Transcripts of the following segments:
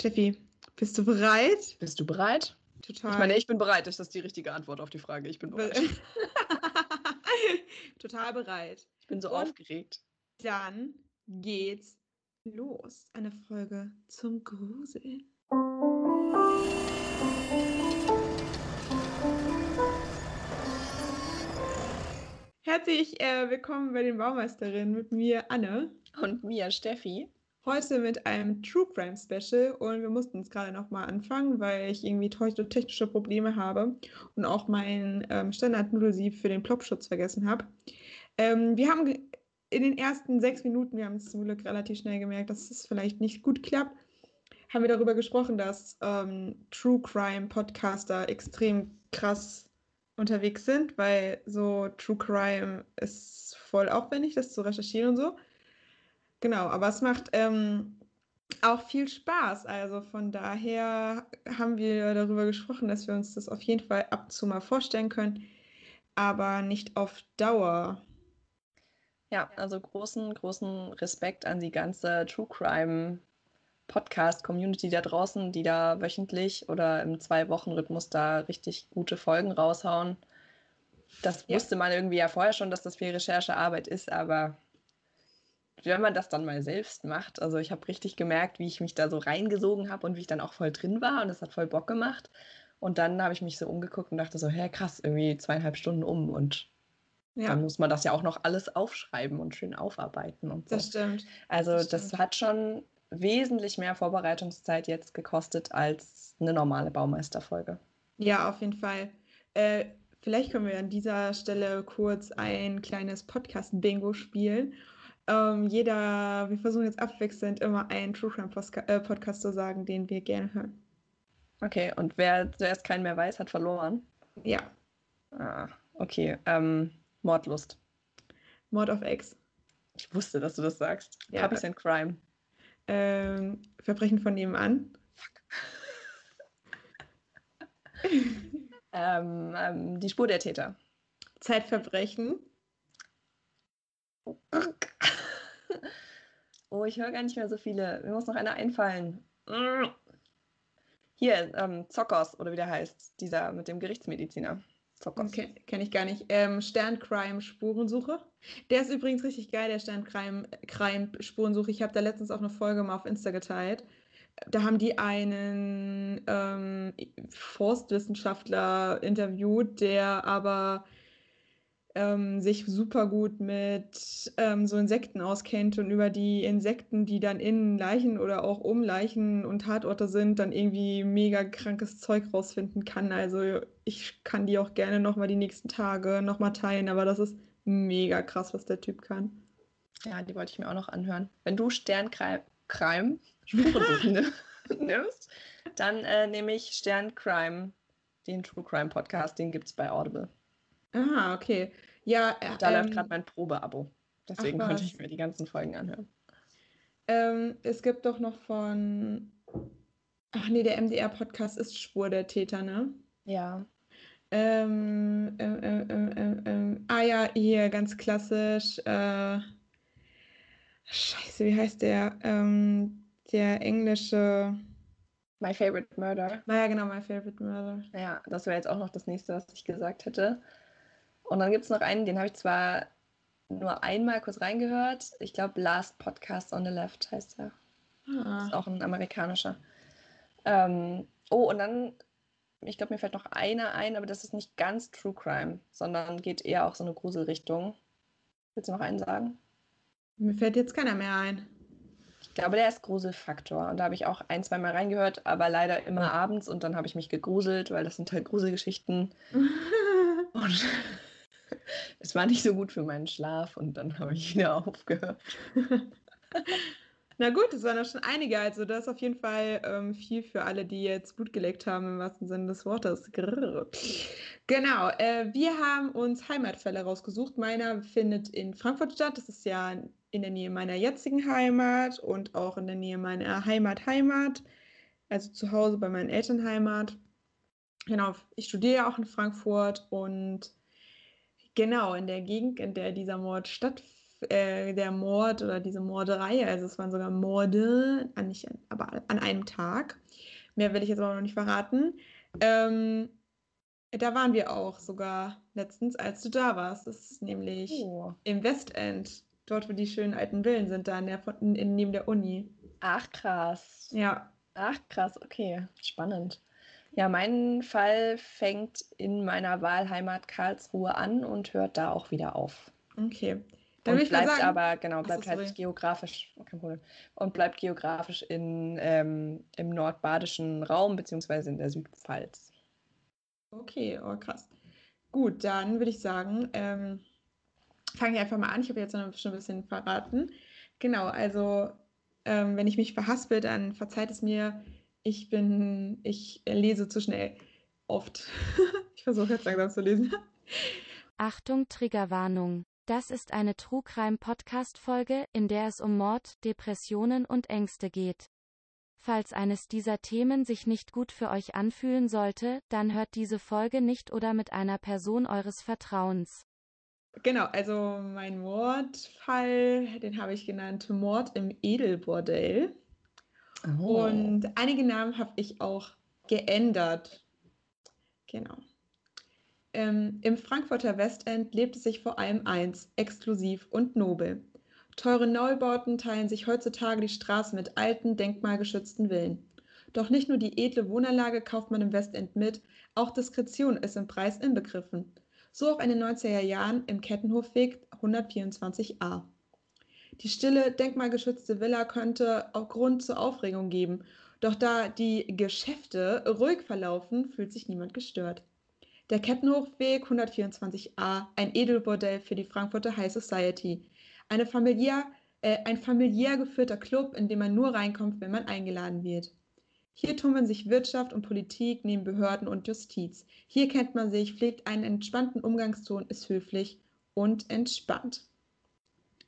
Steffi, bist du bereit? Bist du bereit? Total. Ich meine, ich bin bereit. Das ist die richtige Antwort auf die Frage. Ich bin bereit. Total bereit. Ich bin so Und- aufgeregt. Dann geht's los. Eine Folge zum Gruseln. Herzlich äh, willkommen bei den Baumeisterinnen mit mir, Anne. Und mir, Steffi. Heute mit einem True Crime Special und wir mussten es gerade nochmal anfangen, weil ich irgendwie te- technische Probleme habe und auch mein ähm, Standard-Nudelsieb für den Plopschutz vergessen habe. Ähm, wir haben in den ersten sechs Minuten, wir haben es zum Glück relativ schnell gemerkt, dass es vielleicht nicht gut klappt, haben wir darüber gesprochen, dass ähm, True Crime Podcaster extrem krass unterwegs sind, weil so True Crime ist voll aufwendig, das zu recherchieren und so. Genau, aber es macht ähm, auch viel Spaß. Also von daher haben wir darüber gesprochen, dass wir uns das auf jeden Fall ab und zu mal vorstellen können, aber nicht auf Dauer. Ja, also großen, großen Respekt an die ganze True Crime Podcast Community da draußen, die da wöchentlich oder im Zwei-Wochen-Rhythmus da richtig gute Folgen raushauen. Das Ja. wusste man irgendwie ja vorher schon, dass das viel Recherchearbeit ist, aber wenn man das dann mal selbst macht, also ich habe richtig gemerkt, wie ich mich da so reingesogen habe und wie ich dann auch voll drin war und es hat voll Bock gemacht. Und dann habe ich mich so umgeguckt und dachte so, hä, krass, irgendwie zweieinhalb Stunden um und Ja, dann muss man das ja auch noch alles aufschreiben und schön aufarbeiten und so. das stimmt. also das das, stimmt. hat schon wesentlich mehr Vorbereitungszeit jetzt gekostet als eine normale Baumeisterfolge. Ja, auf jeden Fall. Äh, vielleicht können wir an dieser Stelle kurz ein kleines Podcast-Bingo spielen. Ähm, jeder, wir versuchen jetzt abwechselnd immer einen True Crime äh, Podcast zu sagen, den wir gerne hören. Okay, und wer zuerst keinen mehr weiß, hat verloren. Ja, Ah, okay. Ähm, Mordlust. Mord of X. Ich wusste, dass du das sagst. Ja. Puppies and Crime. Ähm, Verbrechen von nebenan. Ähm, ähm, die Spur der Täter. Zeitverbrechen. Oh, ich höre gar nicht mehr so viele. Mir muss noch einer einfallen. Hier, ähm, Zockers, oder wie der heißt. Dieser mit dem Gerichtsmediziner. Zockers. Okay, kenne ich gar nicht. Ähm, Sterncrime Spurensuche. Der ist übrigens richtig geil, der Sterncrime Crime Spurensuche. Ich habe da letztens auch eine Folge mal auf Insta geteilt. Da haben die einen ähm, Forstwissenschaftler interviewt, der aber ähm, sich super gut mit ähm, so Insekten auskennt und über die Insekten, die dann in Leichen oder auch um Leichen und Tatorte sind, dann irgendwie mega krankes Zeug rausfinden kann. Also ich kann die auch gerne nochmal die nächsten Tage nochmal teilen, aber das ist mega krass, was der Typ kann. Ja, die wollte ich mir auch noch anhören. Wenn du Sterncrime Spurensuchende nimmst, dann äh, nehme ich Sterncrime, den True Crime Podcast, den gibt es bei Audible. Ah, okay. Ja, äh, Da läuft ähm, gerade mein Probeabo. Deswegen Ach, konnte ich mir die ganzen Folgen anhören. ähm, es gibt doch noch von. Ach nee, der MDR-Podcast ist Spur der Täter, ne? Ja. Ähm, ähm, ah ja, hier ganz klassisch. Äh, Scheiße, wie heißt der? Ähm, der englische. My Favorite Murder. Naja, genau, My Favorite Murder. Ja, das wäre jetzt auch noch das nächste, was ich gesagt hätte. Und dann gibt es noch einen, den habe ich zwar nur einmal kurz reingehört. Ich glaube, Last Podcast on the Left heißt er. Ist Ah, auch ein amerikanischer. Ähm, oh, und dann, ich glaube, mir fällt noch einer ein, aber das ist nicht ganz True Crime, sondern geht eher auch so eine Gruselrichtung. Willst du noch einen sagen? mir fällt jetzt keiner mehr ein. Ich glaube, der ist Gruselfaktor. Und da habe ich auch ein, zwei Mal reingehört, aber leider immer abends und dann habe ich mich gegruselt, weil das sind halt Gruselgeschichten. Und es war nicht so gut für meinen Schlaf und dann habe ich wieder aufgehört. Na gut, es waren doch schon einige. Also, das ist auf jeden Fall ähm, viel für alle, die jetzt Blut geleckt haben, im wahrsten Sinne des Wortes. Grrr. Genau, äh, wir haben uns Heimatfälle rausgesucht. Meiner findet in Frankfurt statt. Das ist ja in der Nähe meiner jetzigen Heimat und auch in der Nähe meiner Heimat-Heimat. Also zu Hause bei meinen Eltern Heimat. Genau, ich studiere auch in Frankfurt und genau in der Gegend, in der dieser Mord stattfindet äh, der Mord oder diese Morderei, also es waren sogar Morde, an, nicht, aber an einem Tag. Mehr will ich jetzt aber noch nicht verraten. Ähm, da waren wir auch sogar letztens, als du da warst. Das ist nämlich oh. im Westend, dort wo die schönen alten Villen sind, da in der, in, in, neben der Uni. Ach krass. Ja. Ach krass, okay, spannend. Ja, mein Fall fängt in meiner Wahlheimat Karlsruhe an und hört da auch wieder auf. Okay. Dann und bleibt sagen, aber, genau, bleibt halt geografisch, kein Problem, und bleibt geografisch in, ähm, im nordbadischen Raum beziehungsweise in der Südpfalz. Okay, oh krass. Gut, dann würde ich sagen, ähm, fange ich einfach mal an. Ich habe jetzt noch schon ein bisschen verraten. Genau, also ähm, wenn ich mich verhaspel, dann verzeiht es mir. Ich bin, ich lese zu schnell. Oft. ich versuche jetzt langsam zu lesen. Achtung, Triggerwarnung. Das ist eine Trugreim-Podcast-Folge, in der es um Mord, Depressionen und Ängste geht. Falls eines dieser Themen sich nicht gut für euch anfühlen sollte, dann hört diese Folge nicht oder mit einer Person eures Vertrauens. Genau, also mein Mordfall, den habe ich genannt Mord im Edelbordell. Oh. Und einige Namen habe ich auch geändert. Genau. Ähm, Im Frankfurter Westend lebt es sich vor allem eins, exklusiv und nobel. Teure Neubauten teilen sich heutzutage die Straßen mit alten, denkmalgeschützten Villen. Doch nicht nur die edle Wohnanlage kauft man im Westend mit, auch Diskretion ist im Preis inbegriffen. So auch in den 90er Jahren im Kettenhofweg 124a. Die stille, denkmalgeschützte Villa könnte auch Grund zur Aufregung geben, doch da die Geschäfte ruhig verlaufen, fühlt sich niemand gestört. Der Kettenhofweg 124a, ein Edelbordell für die Frankfurter High Society, eine familiär, äh, ein familiär geführter Club, in dem man nur reinkommt, wenn man eingeladen wird. Hier tummeln sich Wirtschaft und Politik neben Behörden und Justiz. Hier kennt man sich, pflegt einen entspannten Umgangston, ist höflich und entspannt.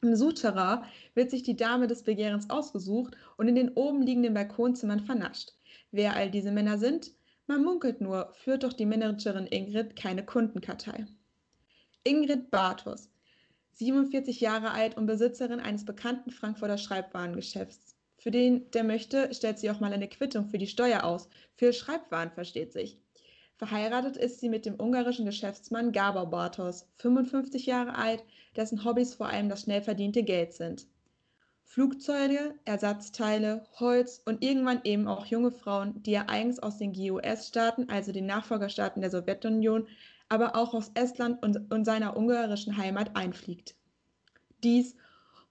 Im Souterrain wird sich die Dame des Begehrens ausgesucht und in den oben liegenden Balkonzimmern vernascht. Wer all diese Männer sind? Man munkelt nur, führt doch die Managerin Ingrid keine Kundenkartei. Ingrid Bartos, 47 Jahre alt und Besitzerin eines bekannten Frankfurter Schreibwarengeschäfts. Für den, der möchte, stellt sie auch mal eine Quittung für die Steuer aus. Für Schreibwaren versteht sich. Verheiratet ist sie mit dem ungarischen Geschäftsmann Gabor Bartos, 55 Jahre alt, dessen Hobbys vor allem das schnell verdiente Geld sind. Flugzeuge, Ersatzteile, Holz und irgendwann eben auch junge Frauen, die er eigens aus den GUS-Staaten, also den Nachfolgerstaaten der Sowjetunion, aber auch aus Estland und, und seiner ungarischen Heimat einfliegt. Dies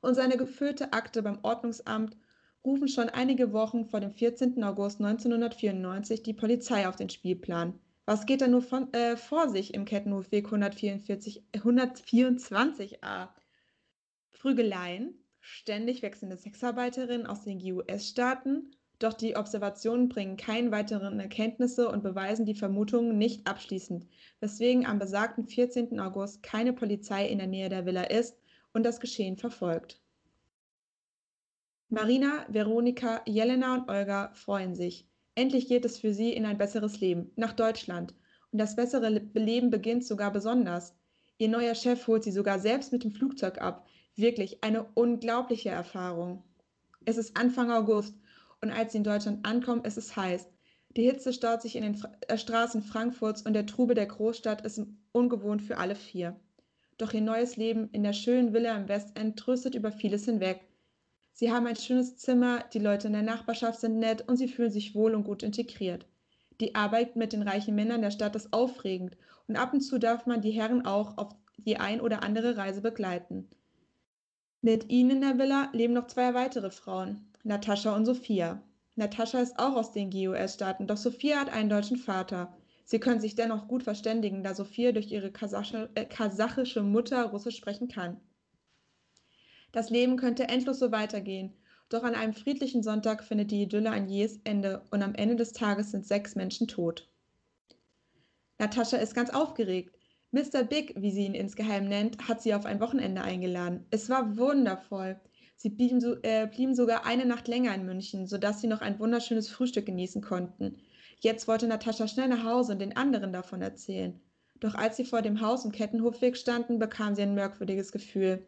und seine gefüllte Akte beim Ordnungsamt rufen schon einige Wochen vor dem 14. August 1994 die Polizei auf den Spielplan. Was geht da nur von, äh, vor sich im Kettenhofweg 144, 124a? Prügeleien, ständig wechselnde Sexarbeiterinnen aus den GUS-Staaten, doch die Observationen bringen keine weiteren Erkenntnisse und beweisen die Vermutungen nicht abschließend, weswegen am besagten 14. August keine Polizei in der Nähe der Villa ist und das Geschehen verfolgt. Marina, Veronika, Jelena und Olga freuen sich. Endlich geht es für sie in ein besseres Leben, nach Deutschland. Und das bessere Leben beginnt sogar besonders. Ihr neuer Chef holt sie sogar selbst mit dem Flugzeug ab. Wirklich eine unglaubliche Erfahrung. Es ist Anfang August und als sie in Deutschland ankommen, ist es heiß. Die Hitze staut sich in den Fra äh, Straßen Frankfurts und der Trubel der Großstadt ist ungewohnt für alle vier. Doch ihr neues Leben in der schönen Villa im Westend tröstet über vieles hinweg. Sie haben ein schönes Zimmer, die Leute in der Nachbarschaft sind nett und sie fühlen sich wohl und gut integriert. Die Arbeit mit den reichen Männern der Stadt ist aufregend und ab und zu darf man die Herren auch auf die ein oder andere Reise begleiten. Mit ihnen in der Villa leben noch zwei weitere Frauen, Natascha und Sophia. Natascha ist auch aus den GUS-Staaten, doch Sophia hat einen deutschen Vater. Sie können sich dennoch gut verständigen, da Sophia durch ihre kasachische, äh, kasachische Mutter Russisch sprechen kann. Das Leben könnte endlos so weitergehen, doch an einem friedlichen Sonntag findet die Idylle ein jähes Ende und am Ende des Tages sind sechs Menschen tot. Natascha ist ganz aufgeregt. Mr. Big, wie sie ihn insgeheim nennt, hat sie auf ein Wochenende eingeladen. Es war wundervoll. Sie blieben, so, äh, blieben sogar eine Nacht länger in München, sodass sie noch ein wunderschönes Frühstück genießen konnten. Jetzt wollte Natascha schnell nach Hause und den anderen davon erzählen. Doch als sie vor dem Haus im Kettenhofweg standen, bekam sie ein merkwürdiges Gefühl.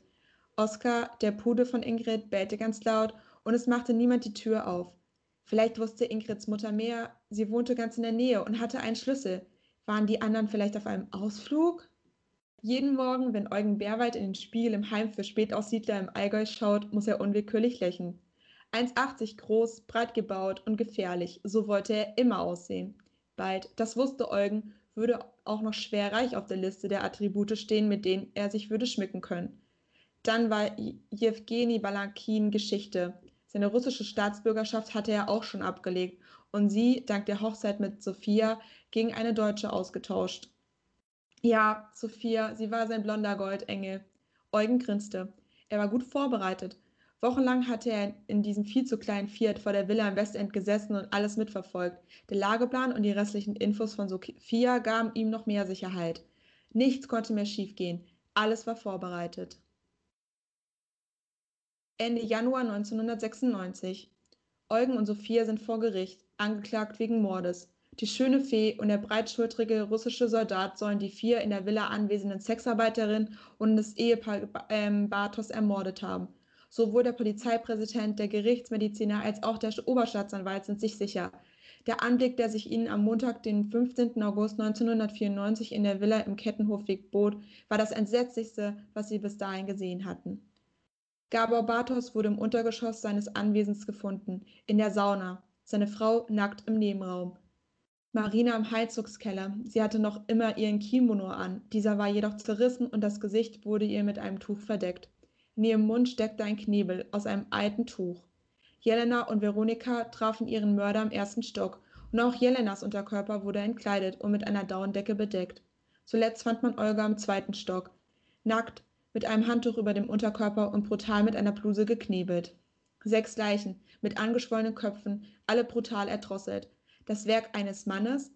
Oskar, der Pudel von Ingrid, bellte ganz laut und es machte niemand die Tür auf. Vielleicht wusste Ingrids Mutter mehr, sie wohnte ganz in der Nähe und hatte einen Schlüssel. Waren die anderen vielleicht auf einem Ausflug? Jeden Morgen, wenn Eugen Bärwald in den Spiegel im Heim für Spätaussiedler im Allgäu schaut, muss er unwillkürlich lächeln. 1,80 groß, breit gebaut und gefährlich, so wollte er immer aussehen. Bald, das wusste Eugen, würde auch noch schwer reich auf der Liste der Attribute stehen, mit denen er sich würde schmücken können. Dann war Jewgeni Balakin Geschichte. Seine russische Staatsbürgerschaft hatte er auch schon abgelegt und sie, dank der Hochzeit mit Sophia, gegen eine Deutsche ausgetauscht. Ja, Sophia, sie war sein blonder Goldengel. Eugen grinste. Er war gut vorbereitet. Wochenlang hatte er in diesem viel zu kleinen Fiat vor der Villa im Westend gesessen und alles mitverfolgt. Der Lageplan und die restlichen Infos von Sophia gaben ihm noch mehr Sicherheit. Nichts konnte mehr schiefgehen. Alles war vorbereitet. Ende Januar 1996. Eugen und Sophia sind vor Gericht, angeklagt wegen Mordes. Die schöne Fee und der breitschultrige russische Soldat sollen die vier in der Villa anwesenden Sexarbeiterin und das Ehepaar ähm, Bartos ermordet haben. Sowohl der Polizeipräsident, der Gerichtsmediziner als auch der Oberstaatsanwalt sind sich sicher. Der Anblick, der sich ihnen am Montag, den 15. August 1994 in der Villa im Kettenhofweg bot, war das Entsetzlichste, was sie bis dahin gesehen hatten. Gabor Bartos wurde im Untergeschoss seines Anwesens gefunden, in der Sauna, seine Frau nackt im Nebenraum. Marina im Heizungskeller. Sie hatte noch immer ihren Kimono an. Dieser war jedoch zerrissen und das Gesicht wurde ihr mit einem Tuch verdeckt. In ihrem Mund steckte ein Knebel aus einem alten Tuch. Jelena und Veronika trafen ihren Mörder im ersten Stock und auch Jelenas Unterkörper wurde entkleidet und mit einer Daunendecke bedeckt. Zuletzt fand man Olga im zweiten Stock, nackt, mit einem Handtuch über dem Unterkörper und brutal mit einer Bluse geknebelt. Sechs Leichen mit angeschwollenen Köpfen, alle brutal erdrosselt. Das Werk eines Mannes,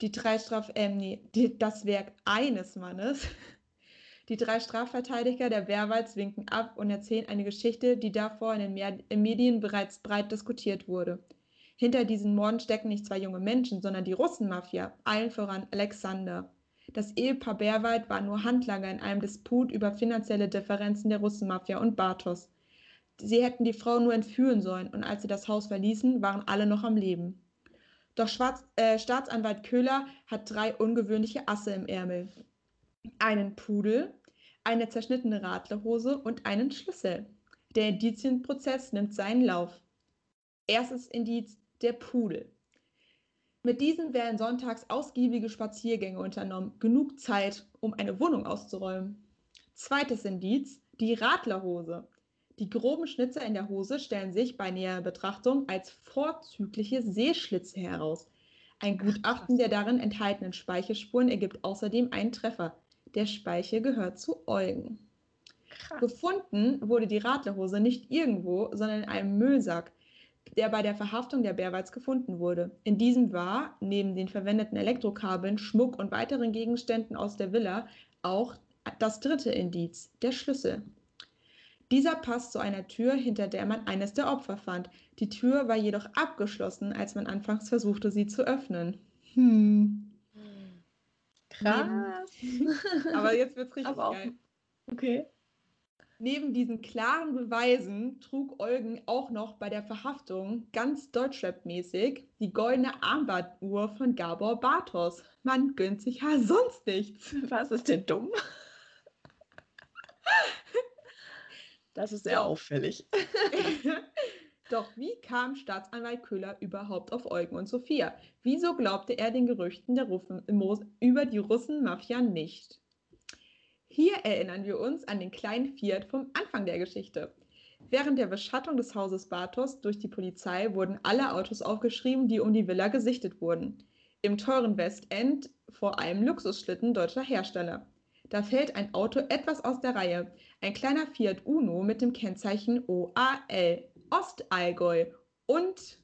die drei Straf, äh, nee, die, das Werk eines Mannes, die drei Strafverteidiger der Wehrwalds winken ab und erzählen eine Geschichte, die davor in den Medien bereits breit diskutiert wurde. Hinter diesen Morden stecken nicht zwei junge Menschen, sondern die Russenmafia, allen voran Alexander. Das Ehepaar Bärwald war nur Handlanger in einem Disput über finanzielle Differenzen der Russenmafia und Bartos. Sie hätten die Frau nur entführen sollen und als sie das Haus verließen, waren alle noch am Leben. Doch Schwarz, äh, Staatsanwalt Köhler hat drei ungewöhnliche Asse im Ärmel. Einen Pudel, eine zerschnittene Radlerhose und einen Schlüssel. Der Indizienprozess nimmt seinen Lauf. Erstes Indiz, der Pudel. Mit diesem werden sonntags ausgiebige Spaziergänge unternommen, genug Zeit, um eine Wohnung auszuräumen. Zweites Indiz, die Radlerhose. Die groben Schnitzer in der Hose stellen sich bei näherer Betrachtung als vorzügliche Sehschlitze heraus. Ein Gutachten der darin enthaltenen Speichelspuren ergibt außerdem einen Treffer. Der Speichel gehört zu Eugen. Krass. Gefunden wurde die Radlerhose nicht irgendwo, sondern in einem Müllsack, der bei der Verhaftung der Bärwalds gefunden wurde. In diesem war, neben den verwendeten Elektrokabeln, Schmuck und weiteren Gegenständen aus der Villa, auch das dritte Indiz, der Schlüssel. Dieser passt zu einer Tür, hinter der man eines der Opfer fand. Die Tür war jedoch abgeschlossen, als man anfangs versuchte, sie zu öffnen. Hm. Krass. Aber jetzt wird es richtig Aber geil. Okay. Neben diesen klaren Beweisen trug Eugen auch noch bei der Verhaftung ganz Deutschrap-mäßig die goldene Armbanduhr von Gabor Bartos. Man gönnt sich ja sonst nichts. Was ist denn dumm? Das ist sehr auffällig. Doch wie kam Staatsanwalt Köhler überhaupt auf Eugen und Sophia? Wieso glaubte er den Gerüchten der Russen, über die Russenmafia nicht? Hier erinnern wir uns an den kleinen Fiat vom Anfang der Geschichte. Während der Beschattung des Hauses Bartos durch die Polizei wurden alle Autos aufgeschrieben, die um die Villa gesichtet wurden. Im teuren Westend vor allem Luxusschlitten deutscher Hersteller. Da fällt ein Auto etwas aus der Reihe. Ein kleiner Fiat Uno mit dem Kennzeichen OAL, Ostallgäu. Und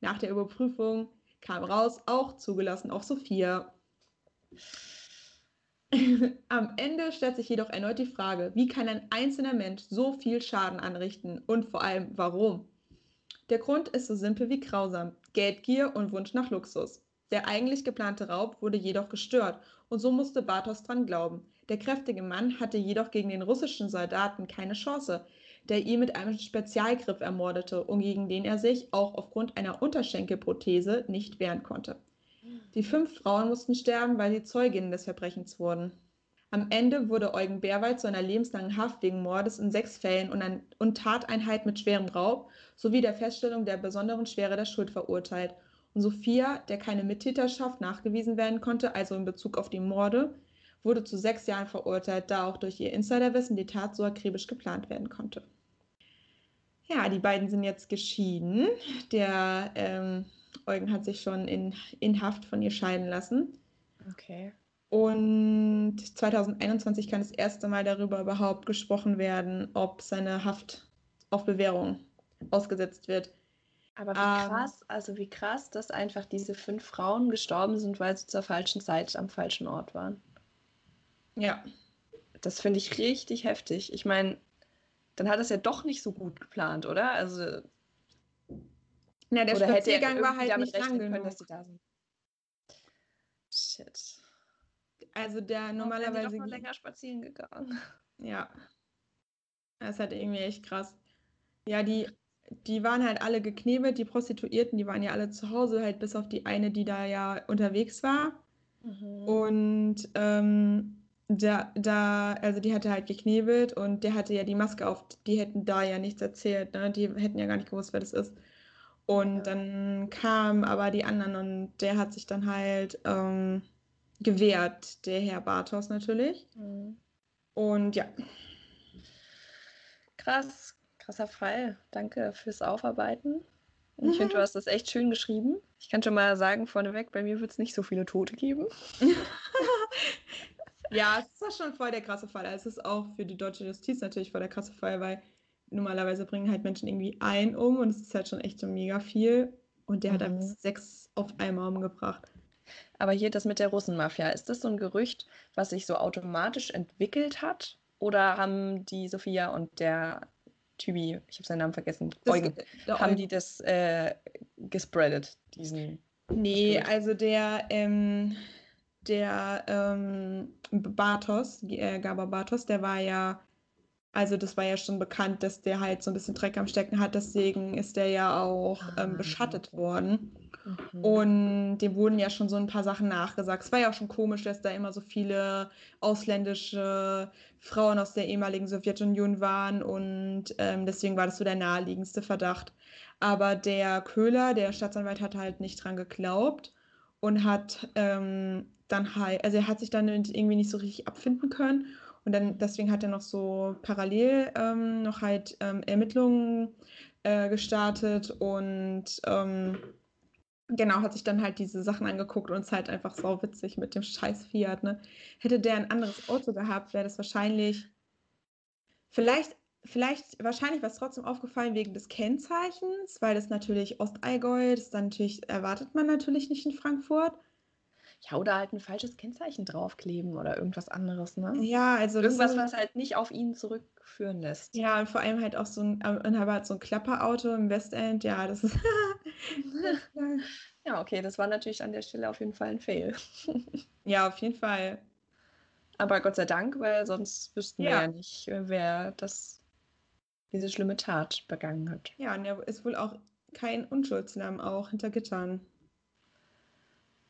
nach der Überprüfung kam raus, auch zugelassen auf Sophia. Am Ende stellt sich jedoch erneut die Frage, wie kann ein einzelner Mensch so viel Schaden anrichten und vor allem warum? Der Grund ist so simpel wie grausam, Geldgier und Wunsch nach Luxus. Der eigentlich geplante Raub wurde jedoch gestört und so musste Bartos dran glauben. Der kräftige Mann hatte jedoch gegen den russischen Soldaten keine Chance, der ihn mit einem Spezialgriff ermordete und gegen den er sich auch aufgrund einer Unterschenkelprothese nicht wehren konnte. Die fünf Frauen mussten sterben, weil sie Zeuginnen des Verbrechens wurden. Am Ende wurde Eugen Bärwald zu einer lebenslangen Haft wegen Mordes in sechs Fällen und, ein, und Tateinheit mit schwerem Raub sowie der Feststellung der besonderen Schwere der Schuld verurteilt. Und Sophia, der keine Mittäterschaft nachgewiesen werden konnte, also in Bezug auf die Morde, wurde zu sechs Jahren verurteilt, da auch durch ihr Insiderwissen die Tat so akribisch geplant werden konnte. Ja, die beiden sind jetzt geschieden. Der ähm, Eugen hat sich schon in, in Haft von ihr scheiden lassen. Okay. Und 2021 kann das erste Mal darüber überhaupt gesprochen werden, ob seine Haft auf Bewährung ausgesetzt wird. Aber wie ähm, krass, also wie krass, dass einfach diese fünf Frauen gestorben sind, weil sie zur falschen Zeit am falschen Ort waren. Ja. Das finde ich richtig heftig. Ich meine, dann hat es ja doch nicht so gut geplant, oder? Also. Na, der Spaziergang war halt nicht lang genug. Können, dass sie da sind. Shit. Also der normalerweise. Ich bin länger spazieren gegangen. Ja. Das ist halt irgendwie echt krass. Ja, die, die waren halt alle geknebelt, die Prostituierten, die waren ja alle zu Hause, halt bis auf die eine, die da ja unterwegs war. Mhm. Und ähm, da, da, also die hatte halt geknebelt und der hatte ja die Maske auf, die hätten da ja nichts erzählt, ne? Die hätten ja gar nicht gewusst, wer das ist. Und dann kamen aber die anderen und der hat sich dann halt ähm, gewährt, der Herr Bartos natürlich. Mhm. Und ja. Krass, krasser Fall. Danke fürs Aufarbeiten. Ich finde, du hast das echt schön geschrieben. Ich kann schon mal sagen, vorneweg, bei mir wird es nicht so viele Tote geben. ja, es ist schon voll der krasse Fall. Es ist auch für die deutsche Justiz natürlich voll der krasse Fall, weil normalerweise bringen halt Menschen irgendwie ein um und es ist halt schon echt so mega viel. Und der mhm. hat einfach sechs auf einmal umgebracht. Aber hier das mit der Russenmafia, ist das so ein Gerücht, was sich so automatisch entwickelt hat? Oder haben die Sophia und der Tybi, ich habe seinen Namen vergessen, das, Eugen, haben Eugen. die das äh, gespreadet, diesen. Nee, also der, ähm, der ähm, Bartos, äh, Gabor Bartos, der war ja also das war ja schon bekannt, dass der halt so ein bisschen Dreck am Stecken hat. Deswegen ist der ja auch ähm, ah, beschattet worden. Mhm. Und dem wurden ja schon so ein paar Sachen nachgesagt. Es war ja auch schon komisch, dass da immer so viele ausländische Frauen aus der ehemaligen Sowjetunion waren. Und ähm, deswegen war das so der naheliegendste Verdacht. Aber der Köhler, der Staatsanwalt, hat halt nicht dran geglaubt und hat ähm, dann halt, also er hat sich dann irgendwie nicht so richtig abfinden können und dann deswegen hat er noch so parallel ähm, noch halt ähm, Ermittlungen äh, gestartet und ähm, genau, hat sich dann halt diese Sachen angeguckt und es halt einfach so witzig mit dem scheiß Fiat. Ne? Hätte der ein anderes Auto gehabt, wäre das wahrscheinlich, vielleicht, vielleicht, wahrscheinlich war es trotzdem aufgefallen wegen des Kennzeichens, weil das natürlich Ostallgäu, das dann natürlich, erwartet man natürlich nicht in Frankfurt. Ja, oder halt ein falsches Kennzeichen draufkleben oder irgendwas anderes, ne? Ja, also Irgendwas, was halt nicht auf ihn zurückführen lässt. Ja, und vor allem halt auch so ein, äh, und halt so ein Klapperauto im Westend, ja, das ist. ja, okay, das war natürlich an der Stelle auf jeden Fall ein Fail. ja, auf jeden Fall. Aber Gott sei Dank, weil sonst wüssten ja. wir ja nicht, wer das, diese schlimme Tat begangen hat. Ja, und er ist wohl auch kein Unschuldslamm auch hinter Gittern.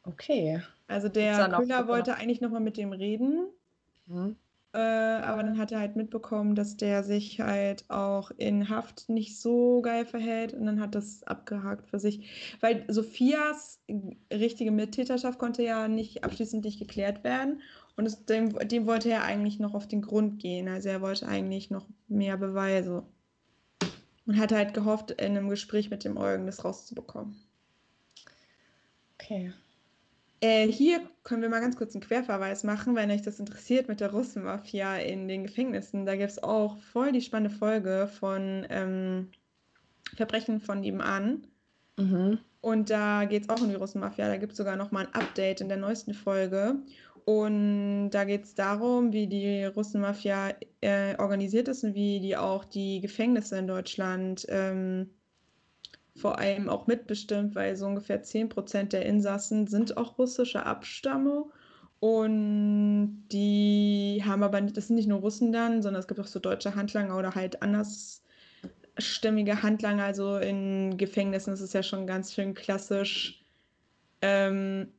Okay. Also der Köhler wollte eigentlich nochmal mit dem reden. Mhm. Äh, aber dann hat er halt mitbekommen, dass der sich halt auch in Haft nicht so geil verhält und dann hat das abgehakt für sich. Weil Sophias richtige Mittäterschaft konnte ja nicht abschließend nicht geklärt werden und es, dem, dem wollte er eigentlich noch auf den Grund gehen. Also er wollte eigentlich noch mehr Beweise. Und hat halt gehofft, in einem Gespräch mit dem Eugen das rauszubekommen. Okay. Äh, hier können wir mal ganz kurz einen Querverweis machen, wenn euch das interessiert mit der Russenmafia in den Gefängnissen. Da gibt es auch voll die spannende Folge von ähm, Verbrechen von nebenan. Mhm. Und da geht es auch um die Russenmafia. Da gibt es sogar noch mal ein Update in der neuesten Folge. Und da geht es darum, wie die Russenmafia äh, organisiert ist und wie die auch die Gefängnisse in Deutschland ähm, vor allem auch mitbestimmt, weil so ungefähr 10 Prozent der Insassen sind auch russischer Abstammung Und die haben aber nicht, das sind nicht nur Russen dann, sondern es gibt auch so deutsche Handlanger oder halt andersstämmige Handlanger. Also in Gefängnissen ist es ja schon ganz schön klassisch. Ähm,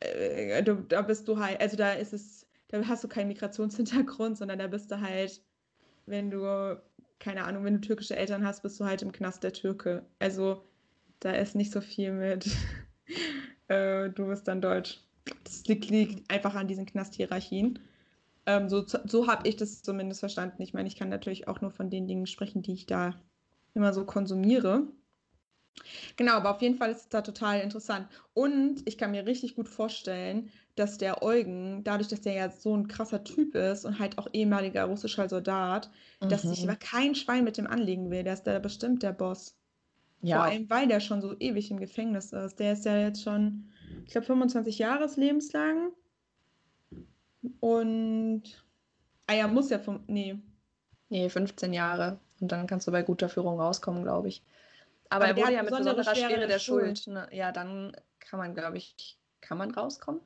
äh, du, da bist du halt, also da ist es, da hast du keinen Migrationshintergrund, sondern da bist du halt, wenn du, keine Ahnung, wenn du türkische Eltern hast, bist du halt im Knast der Türke. Also da ist nicht so viel mit, äh, du bist dann deutsch. Das liegt, liegt einfach an diesen Knasthierarchien. Ähm, so so habe ich das zumindest verstanden. Ich meine, ich kann natürlich auch nur von den Dingen sprechen, die ich da immer so konsumiere. Genau, aber auf jeden Fall ist es da total interessant. Und ich kann mir richtig gut vorstellen, dass der Eugen, dadurch, dass der ja so ein krasser Typ ist und halt auch ehemaliger russischer Soldat, mhm. dass sich aber kein Schwein mit dem anlegen will. Der ist da bestimmt der Boss. Ja. Vor allem, weil der schon so ewig im Gefängnis ist. Der ist ja jetzt schon ich glaube, 25 Jahres lebenslang. Und, ah ja, muss ja, vom, nee. Nee, 15 Jahre. Und dann kannst du bei guter Führung rauskommen, glaube ich. Aber, Aber er wurde ja mit besonderer Schwere, Schwere der Schuld. Schuld ne? Ja, dann kann man, glaube ich, kann man rauskommen?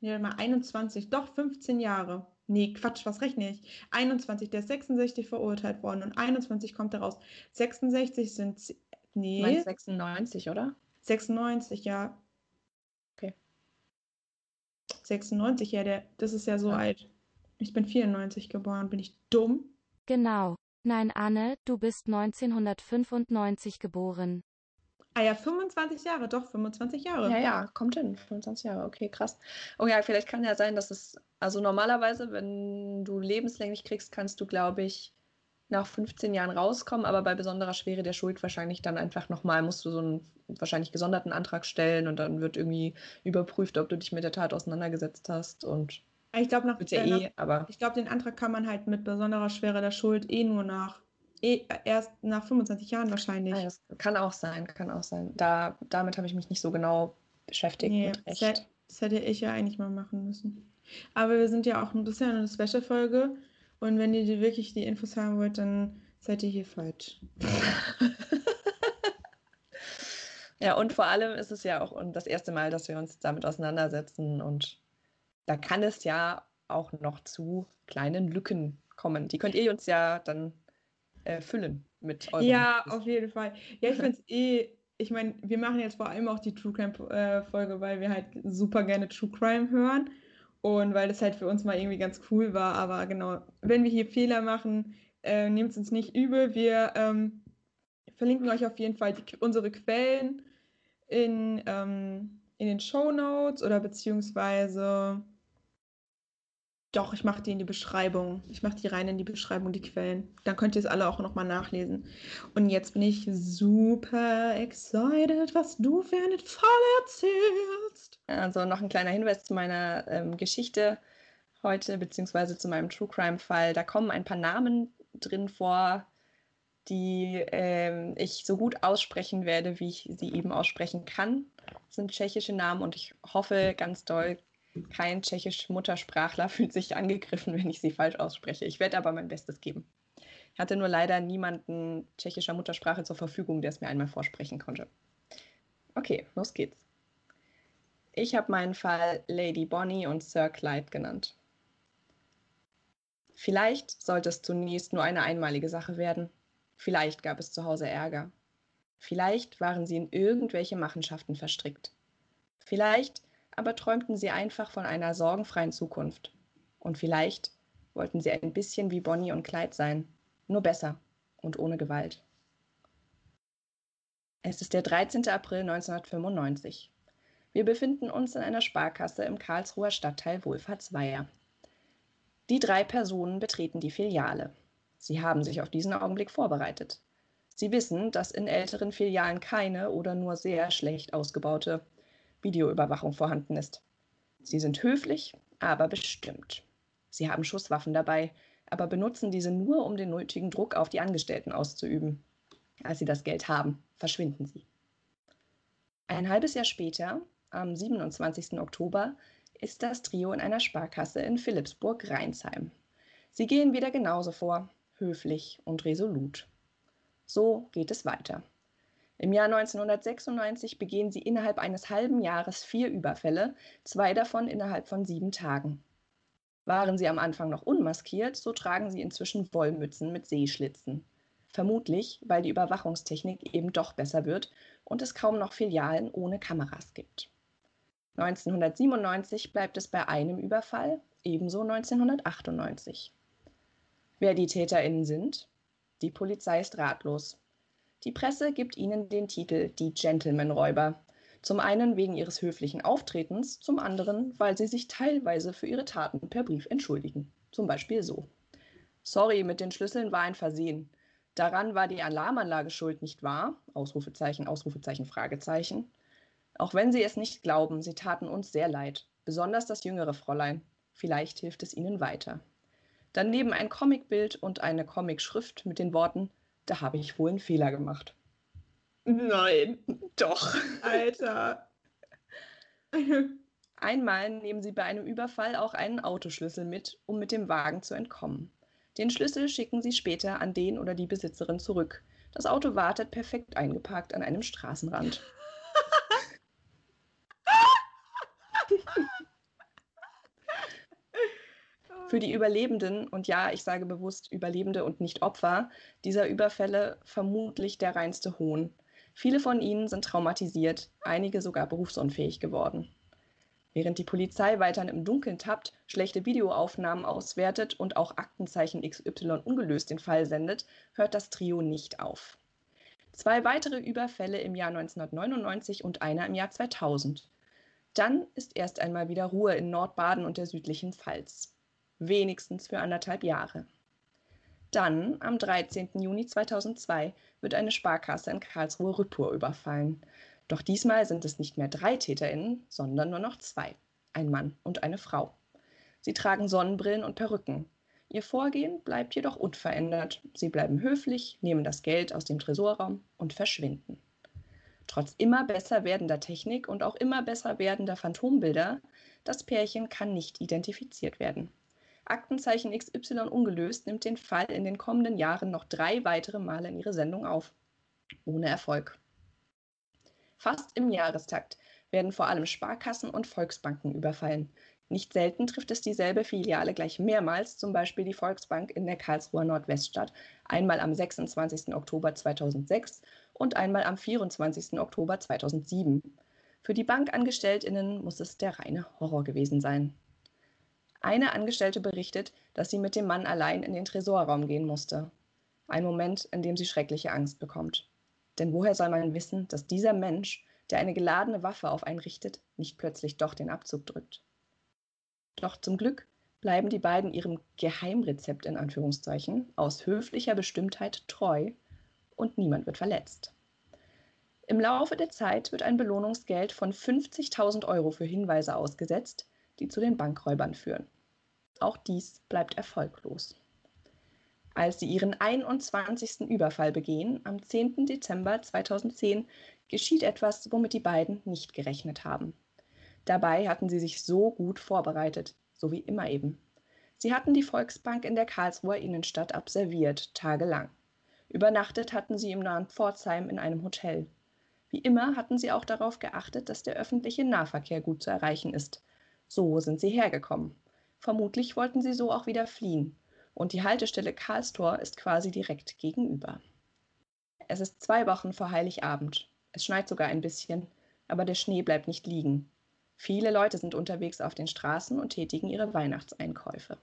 Ja, mal 21, doch 15 Jahre. Nee, Quatsch, was rechne ich? 21, der ist 66 verurteilt worden und 21 kommt er raus. 66 sind, nee. 96, oder? 96, ja. Okay. 96, ja, der, das ist ja so ja. alt. Ich bin 94 geboren. Bin ich dumm? Genau. Nein, Anne, du bist 1995 geboren. Ah ja, 25 Jahre, doch, 25 Jahre. Ja, ja, kommt hin, 25 Jahre, okay, krass. Oh ja, vielleicht kann ja sein, dass es, also normalerweise, wenn du lebenslänglich kriegst, kannst du, glaube ich, nach 15 Jahren rauskommen, aber bei besonderer Schwere der Schuld wahrscheinlich dann einfach nochmal, musst du so einen wahrscheinlich gesonderten Antrag stellen und dann wird irgendwie überprüft, ob du dich mit der Tat auseinandergesetzt hast und ich glaube nach, ja äh, eh, aber ich glaube den Antrag kann man halt mit besonderer Schwere der Schuld eh nur nach erst nach 25 Jahren wahrscheinlich. Das kann auch sein, kann auch sein. Da damit habe ich mich nicht so genau beschäftigt. Nee, das, hätte, das hätte ich ja eigentlich mal machen müssen. Aber wir sind ja auch ein bisschen eine Special-Folge und wenn ihr wirklich die Infos haben wollt, dann seid ihr hier falsch. ja, und vor allem ist es ja auch das erste Mal, dass wir uns damit auseinandersetzen. Und da kann es ja auch noch zu kleinen Lücken kommen. Die könnt ihr uns ja dann äh, füllen mit euren. Ja, auf jeden Fall. Ja, ich finde es eh. Ich meine, wir machen jetzt vor allem auch die True Crime-Folge, äh, weil wir halt super gerne True Crime hören. Und weil das halt für uns mal irgendwie ganz cool war. Aber genau, wenn wir hier Fehler machen, äh, nehmt es uns nicht übel. Wir ähm, verlinken euch auf jeden Fall die, unsere Quellen in, ähm, in den Show Notes oder beziehungsweise doch, ich mache die in die Beschreibung. Ich mache die rein in die Beschreibung, die Quellen. Dann könnt ihr es alle auch nochmal nachlesen. Und jetzt bin ich super excited, was du für einen Fall erzählst. Also noch ein kleiner Hinweis zu meiner ähm, Geschichte heute, beziehungsweise zu meinem True Crime-Fall. Da kommen ein paar Namen drin vor, die ähm, ich so gut aussprechen werde, wie ich sie eben aussprechen kann. Das sind tschechische Namen und ich hoffe ganz doll, kein tschechisch Muttersprachler fühlt sich angegriffen, wenn ich sie falsch ausspreche. Ich werde aber mein Bestes geben. Ich hatte nur leider niemanden tschechischer Muttersprache zur Verfügung, der es mir einmal vorsprechen konnte. Okay, los geht's. Ich habe meinen Fall Lady Bonnie und Sir Clyde genannt. Vielleicht sollte es zunächst nur eine einmalige Sache werden. Vielleicht gab es zu Hause Ärger. Vielleicht waren sie in irgendwelche Machenschaften verstrickt. Vielleicht aber träumten sie einfach von einer sorgenfreien Zukunft. Und vielleicht wollten sie ein bisschen wie Bonnie und Clyde sein, nur besser und ohne Gewalt. Es ist der 13. April 1995. Wir befinden uns in einer Sparkasse im Karlsruher Stadtteil Wohlfahrtsweier. Die drei Personen betreten die Filiale. Sie haben sich auf diesen Augenblick vorbereitet. Sie wissen, dass in älteren Filialen keine oder nur sehr schlecht ausgebaute Videoüberwachung vorhanden ist. Sie sind höflich, aber bestimmt. Sie haben Schusswaffen dabei, aber benutzen diese nur, um den nötigen Druck auf die Angestellten auszuüben. Als sie das Geld haben, verschwinden sie. Ein halbes Jahr später, am 27. Oktober, ist das Trio in einer Sparkasse in Philippsburg-Rheinsheim. Sie gehen wieder genauso vor, höflich und resolut. So geht es weiter. Im Jahr 1996 begehen sie innerhalb eines halben Jahres vier Überfälle, zwei davon innerhalb von sieben Tagen. Waren sie am Anfang noch unmaskiert, so tragen sie inzwischen Wollmützen mit Seeschlitzen. Vermutlich, weil die Überwachungstechnik eben doch besser wird und es kaum noch Filialen ohne Kameras gibt. 1997 bleibt es bei einem Überfall, ebenso 1998. Wer die TäterInnen sind? Die Polizei ist ratlos. Die Presse gibt ihnen den Titel Die Gentleman-Räuber. Zum einen wegen ihres höflichen Auftretens, zum anderen, weil sie sich teilweise für ihre Taten per Brief entschuldigen. Zum Beispiel so. Sorry, mit den Schlüsseln war ein Versehen. Daran war die Alarmanlage schuld, nicht wahr? Ausrufezeichen, Ausrufezeichen, Fragezeichen. Auch wenn Sie es nicht glauben, sie taten uns sehr leid, besonders das jüngere Fräulein. Vielleicht hilft es Ihnen weiter. Daneben ein Comicbild und eine Comicschrift mit den Worten, da habe ich wohl einen Fehler gemacht. Nein. Doch. Alter. Einmal nehmen sie bei einem Überfall auch einen Autoschlüssel mit, um mit dem Wagen zu entkommen. Den Schlüssel schicken sie später an den oder die Besitzerin zurück. Das Auto wartet perfekt eingeparkt an einem Straßenrand. Für die Überlebenden, und ja, ich sage bewusst Überlebende und nicht Opfer, dieser Überfälle vermutlich der reinste Hohn. Viele von ihnen sind traumatisiert, einige sogar berufsunfähig geworden. Während die Polizei weiterhin im Dunkeln tappt, schlechte Videoaufnahmen auswertet und auch Aktenzeichen XY ungelöst den Fall sendet, hört das Trio nicht auf. Zwei weitere Überfälle im Jahr 1999 und einer im Jahr 2000. Dann ist erst einmal wieder Ruhe in Nordbaden und der südlichen Pfalz wenigstens für anderthalb Jahre. Dann, am 13. Juni 2002, wird eine Sparkasse in Karlsruhe Rüppur überfallen. Doch diesmal sind es nicht mehr drei TäterInnen, sondern nur noch zwei. Ein Mann und eine Frau. Sie tragen Sonnenbrillen und Perücken. Ihr Vorgehen bleibt jedoch unverändert. Sie bleiben höflich, nehmen das Geld aus dem Tresorraum und verschwinden. Trotz immer besser werdender Technik und auch immer besser werdender Phantombilder, das Pärchen kann nicht identifiziert werden. Aktenzeichen XY ungelöst nimmt den Fall in den kommenden Jahren noch drei weitere Male in ihre Sendung auf. Ohne Erfolg. Fast im Jahrestakt werden vor allem Sparkassen und Volksbanken überfallen. Nicht selten trifft es dieselbe Filiale gleich mehrmals, zum Beispiel die Volksbank in der Karlsruher Nordweststadt, einmal am 26. Oktober 2006 und einmal am 24. Oktober 2007. Für die Bankangestelltinnen muss es der reine Horror gewesen sein. Eine Angestellte berichtet, dass sie mit dem Mann allein in den Tresorraum gehen musste. Ein Moment, in dem sie schreckliche Angst bekommt. Denn woher soll man wissen, dass dieser Mensch, der eine geladene Waffe auf einen richtet, nicht plötzlich doch den Abzug drückt? Doch zum Glück bleiben die beiden ihrem Geheimrezept in Anführungszeichen aus höflicher Bestimmtheit treu und niemand wird verletzt. Im Laufe der Zeit wird ein Belohnungsgeld von 50.000 Euro für Hinweise ausgesetzt, die zu den Bankräubern führen. Auch dies bleibt erfolglos. Als sie ihren 21. Überfall begehen, am 10. Dezember 2010, geschieht etwas, womit die beiden nicht gerechnet haben. Dabei hatten sie sich so gut vorbereitet, so wie immer eben. Sie hatten die Volksbank in der Karlsruher Innenstadt observiert, tagelang. Übernachtet hatten sie im nahen Pforzheim in einem Hotel. Wie immer hatten sie auch darauf geachtet, dass der öffentliche Nahverkehr gut zu erreichen ist, so sind sie hergekommen. Vermutlich wollten sie so auch wieder fliehen. Und die Haltestelle Karlstor ist quasi direkt gegenüber. Es ist zwei Wochen vor Heiligabend. Es schneit sogar ein bisschen, aber der Schnee bleibt nicht liegen. Viele Leute sind unterwegs auf den Straßen und tätigen ihre Weihnachtseinkäufe.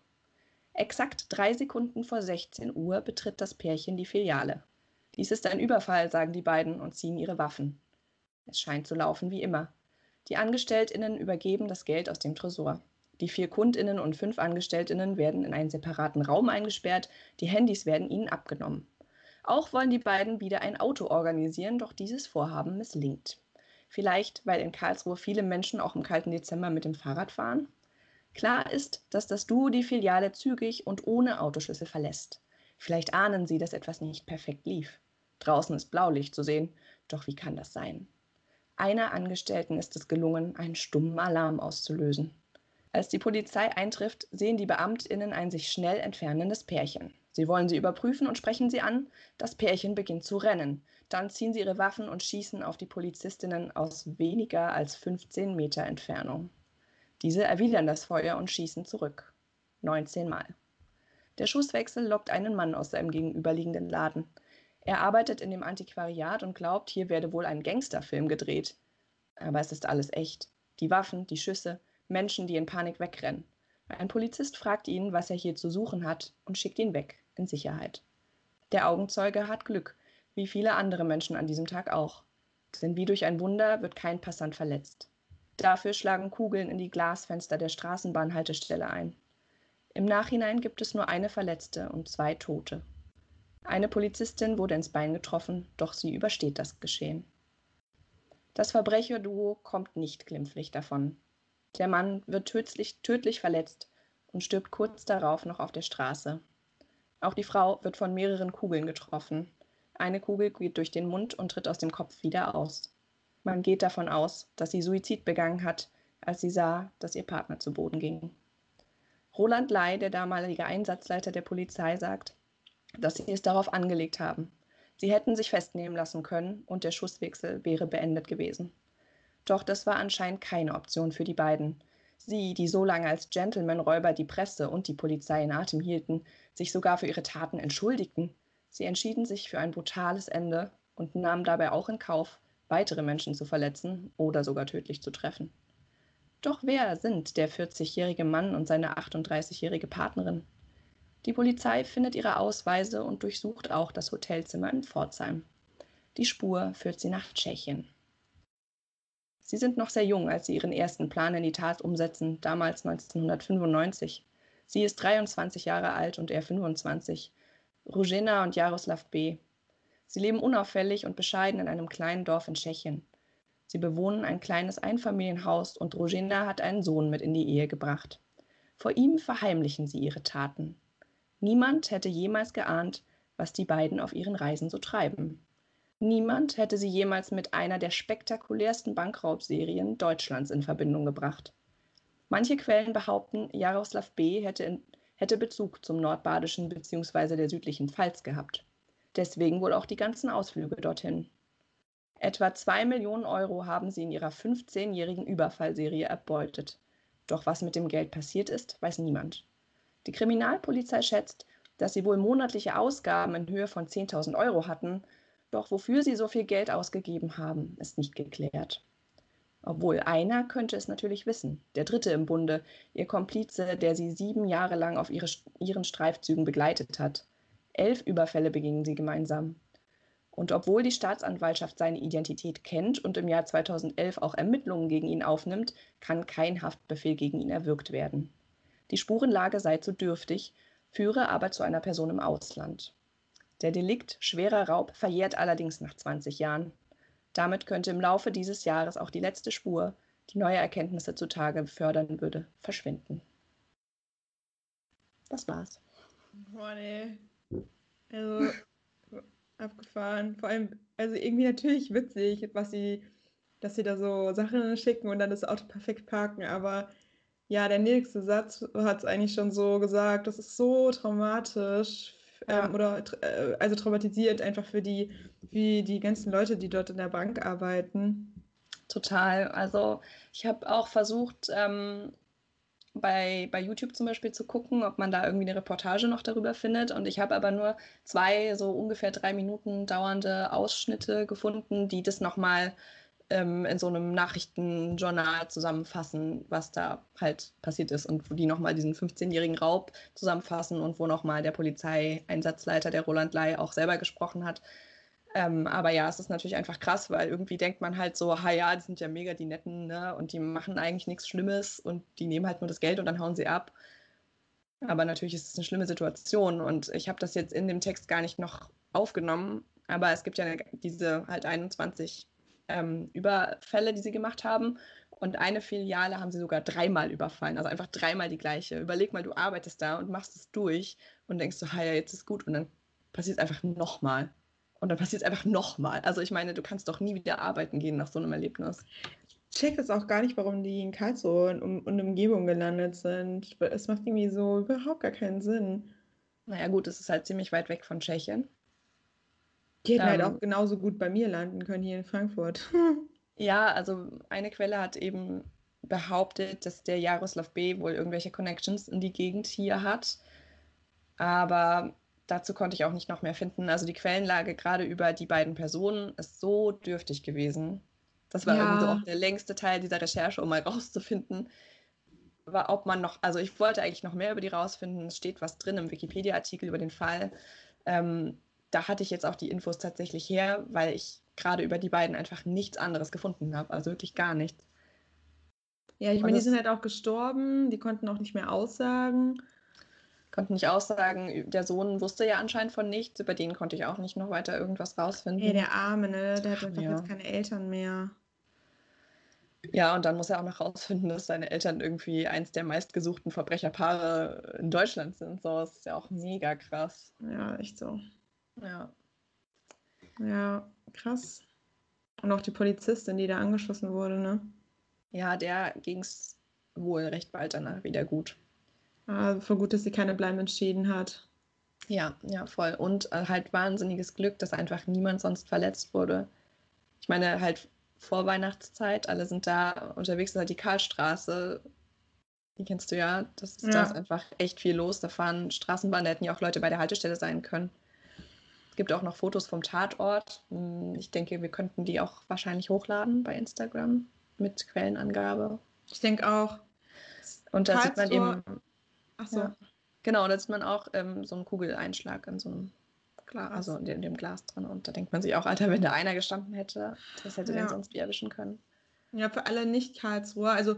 Exakt drei Sekunden vor 16 Uhr betritt das Pärchen die Filiale. Dies ist ein Überfall, sagen die beiden und ziehen ihre Waffen. Es scheint zu laufen wie immer. Die Angestelltinnen übergeben das Geld aus dem Tresor. Die vier Kundinnen und fünf Angestelltinnen werden in einen separaten Raum eingesperrt, die Handys werden ihnen abgenommen. Auch wollen die beiden wieder ein Auto organisieren, doch dieses Vorhaben misslingt. Vielleicht, weil in Karlsruhe viele Menschen auch im kalten Dezember mit dem Fahrrad fahren? Klar ist, dass das Duo die Filiale zügig und ohne Autoschlüssel verlässt. Vielleicht ahnen sie, dass etwas nicht perfekt lief. Draußen ist Blaulicht zu sehen, doch wie kann das sein? Einer Angestellten ist es gelungen, einen stummen Alarm auszulösen. Als die Polizei eintrifft, sehen die Beamtinnen ein sich schnell entfernendes Pärchen. Sie wollen sie überprüfen und sprechen sie an. Das Pärchen beginnt zu rennen. Dann ziehen sie ihre Waffen und schießen auf die Polizistinnen aus weniger als 15 Meter Entfernung. Diese erwidern das Feuer und schießen zurück. 19 Mal. Der Schusswechsel lockt einen Mann aus seinem gegenüberliegenden Laden. Er arbeitet in dem Antiquariat und glaubt, hier werde wohl ein Gangsterfilm gedreht. Aber es ist alles echt. Die Waffen, die Schüsse, Menschen, die in Panik wegrennen. Ein Polizist fragt ihn, was er hier zu suchen hat, und schickt ihn weg, in Sicherheit. Der Augenzeuge hat Glück, wie viele andere Menschen an diesem Tag auch. Denn wie durch ein Wunder wird kein Passant verletzt. Dafür schlagen Kugeln in die Glasfenster der Straßenbahnhaltestelle ein. Im Nachhinein gibt es nur eine Verletzte und zwei Tote. Eine Polizistin wurde ins Bein getroffen, doch sie übersteht das Geschehen. Das Verbrecherduo kommt nicht glimpflich davon. Der Mann wird tödlich, tödlich verletzt und stirbt kurz darauf noch auf der Straße. Auch die Frau wird von mehreren Kugeln getroffen. Eine Kugel geht durch den Mund und tritt aus dem Kopf wieder aus. Man geht davon aus, dass sie Suizid begangen hat, als sie sah, dass ihr Partner zu Boden ging. Roland Ley, der damalige Einsatzleiter der Polizei, sagt, dass sie es darauf angelegt haben. Sie hätten sich festnehmen lassen können und der Schusswechsel wäre beendet gewesen. Doch das war anscheinend keine Option für die beiden. Sie, die so lange als Gentleman-Räuber die Presse und die Polizei in Atem hielten, sich sogar für ihre Taten entschuldigten. Sie entschieden sich für ein brutales Ende und nahmen dabei auch in Kauf, weitere Menschen zu verletzen oder sogar tödlich zu treffen. Doch wer sind der 40-jährige Mann und seine 38-jährige Partnerin? Die Polizei findet ihre Ausweise und durchsucht auch das Hotelzimmer in Pforzheim. Die Spur führt sie nach Tschechien. Sie sind noch sehr jung, als sie ihren ersten Plan in die Tat umsetzen, damals 1995. Sie ist 23 Jahre alt und er 25. Ruzena und Jaroslav B. Sie leben unauffällig und bescheiden in einem kleinen Dorf in Tschechien. Sie bewohnen ein kleines Einfamilienhaus und Ruzena hat einen Sohn mit in die Ehe gebracht. Vor ihm verheimlichen sie ihre Taten. Niemand hätte jemals geahnt, was die beiden auf ihren Reisen so treiben. Niemand hätte sie jemals mit einer der spektakulärsten Bankraubserien Deutschlands in Verbindung gebracht. Manche Quellen behaupten, Jaroslav B. hätte, in, hätte Bezug zum nordbadischen bzw. der südlichen Pfalz gehabt. Deswegen wohl auch die ganzen Ausflüge dorthin. Etwa zwei Millionen Euro haben sie in ihrer 15-jährigen Überfallserie erbeutet. Doch was mit dem Geld passiert ist, weiß niemand. Die Kriminalpolizei schätzt, dass sie wohl monatliche Ausgaben in Höhe von 10.000 Euro hatten doch wofür sie so viel Geld ausgegeben haben, ist nicht geklärt. Obwohl einer könnte es natürlich wissen, der Dritte im Bunde, ihr Komplize, der sie sieben Jahre lang auf ihre, ihren Streifzügen begleitet hat. Elf Überfälle begingen sie gemeinsam. Und obwohl die Staatsanwaltschaft seine Identität kennt und im Jahr 2011 auch Ermittlungen gegen ihn aufnimmt, kann kein Haftbefehl gegen ihn erwirkt werden. Die Spurenlage sei zu dürftig, führe aber zu einer Person im Ausland. Der Delikt schwerer Raub verjährt allerdings nach 20 Jahren. Damit könnte im Laufe dieses Jahres auch die letzte Spur, die neue Erkenntnisse zutage fördern würde, verschwinden. Das war's. Boah, nee. Also, abgefahren. Vor allem, also irgendwie natürlich witzig, was sie, dass sie da so Sachen schicken und dann das Auto perfekt parken, aber ja, der nächste Satz hat es eigentlich schon so gesagt, das ist so traumatisch ähm, oder äh, also traumatisiert einfach für die, für die ganzen Leute, die dort in der Bank arbeiten. Total. Also ich habe auch versucht, ähm, bei, bei YouTube zum Beispiel zu gucken, ob man da irgendwie eine Reportage noch darüber findet. Und ich habe aber nur zwei so ungefähr drei Minuten dauernde Ausschnitte gefunden, die das nochmal ähm, in so einem Nachrichtenjournal zusammenfassen, was da halt passiert ist und wo die nochmal diesen 15-jährigen Raub zusammenfassen und wo nochmal der Polizeieinsatzleiter, der Roland Ley, auch selber gesprochen hat. Ähm, aber ja, es ist natürlich einfach krass, weil irgendwie denkt man halt so, ha ja, die sind ja mega die Netten, ne? Und die machen eigentlich nichts Schlimmes und die nehmen halt nur das Geld und dann hauen sie ab. Aber natürlich ist es eine schlimme Situation und ich habe das jetzt in dem Text gar nicht noch aufgenommen, aber es gibt ja diese halt 21 ähm, Überfälle, die sie gemacht haben. Und eine Filiale haben sie sogar dreimal überfallen, also einfach dreimal die gleiche. Überleg mal, du arbeitest da und machst es durch und denkst so, ja, jetzt ist gut. Und dann passiert es einfach nochmal. Und dann passiert es einfach nochmal. Also ich meine, du kannst doch nie wieder arbeiten gehen nach so einem Erlebnis. Ich check das auch gar nicht, warum die in Karlsruhe und, und Umgebung gelandet sind. Es macht irgendwie so überhaupt gar keinen Sinn. Naja, gut, es ist halt ziemlich weit weg von Tschechien. Die hätten halt Ähm. auch genauso gut bei mir landen können hier in Frankfurt. Ja, also eine Quelle hat eben behauptet, dass der Jaroslav B. wohl irgendwelche Connections in die Gegend hier hat. Aber dazu konnte ich auch nicht noch mehr finden. Also die Quellenlage gerade über die beiden Personen ist so dürftig gewesen. Das war Ja. irgendwie so auch der längste Teil dieser Recherche, um mal rauszufinden, war, ob man noch, also ich wollte eigentlich noch mehr über die rausfinden. Es steht was drin im Wikipedia-Artikel über den Fall. Ähm, da hatte ich jetzt auch die Infos tatsächlich her, weil ich gerade über die beiden einfach nichts anderes gefunden habe. Also wirklich gar nichts. Ja, ich meine, die sind halt auch gestorben, die konnten auch nicht mehr aussagen. Konnte nicht aussagen, der Sohn wusste ja anscheinend von nichts, über den konnte ich auch nicht noch weiter irgendwas rausfinden. Ey, der Arme, ne? Der hat einfach Ja. jetzt keine Eltern mehr. Ja, und dann muss er auch noch rausfinden, dass seine Eltern irgendwie eins der meistgesuchten Verbrecherpaare in Deutschland sind. So, das ist ja auch mega krass. Ja, echt so. Ja. Ja, krass. Und auch die Polizistin, die da angeschossen wurde, ne? Ja, der ging es wohl recht bald danach wieder gut. Also voll gut, dass sie keine Bleiben entschieden hat. Ja, ja, voll. Und äh, halt wahnsinniges Glück, dass einfach niemand sonst verletzt wurde. Ich meine, halt vor Weihnachtszeit, alle sind da unterwegs, das ist halt die Karlstraße. Die kennst du ja. Das ist, Da Ja. ist einfach echt viel los. Da fahren Straßenbahnen, da hätten ja auch Leute bei der Haltestelle sein können. Es gibt auch noch Fotos vom Tatort. Hm, Ich denke, wir könnten die auch wahrscheinlich hochladen bei Instagram mit Quellenangabe. Ich denke auch. Und da sieht man Karlsruhe- eben, Ach so. Ja. genau, da sieht man auch ähm, so einen Kugeleinschlag in so einem Glas, also in dem, Glas drin. Und da denkt man sich auch, Alter, wenn da einer gestanden hätte, das hätte Ja. den sonst wie erwischen können. Ja, für alle Nicht-Karlsruher, also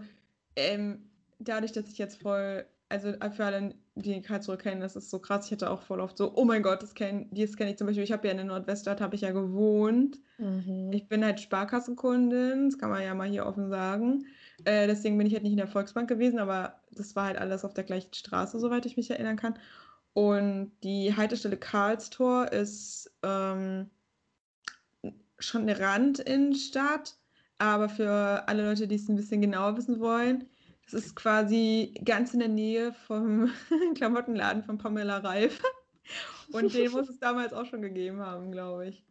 ähm, dadurch, dass ich jetzt voll, also äh, für alle, die Karlsruhe kennen, das ist so krass, ich hatte auch voll oft so, oh mein Gott, das kenn, das kenne ich zum Beispiel, ich habe ja in der Nordweststadt, habe ich ja gewohnt. Ich bin halt Sparkassenkundin, das kann man ja mal hier offen sagen. Äh, deswegen bin ich halt nicht in der Volksbank gewesen, aber das war halt alles auf der gleichen Straße, soweit ich mich erinnern kann. Und die Haltestelle Karlstor ist ähm, schon eine Randinnenstadt, aber für alle Leute, die es ein bisschen genauer wissen wollen, das ist quasi ganz in der Nähe vom Klamottenladen von Pamela Reif. Und den muss es damals auch schon gegeben haben, glaube ich.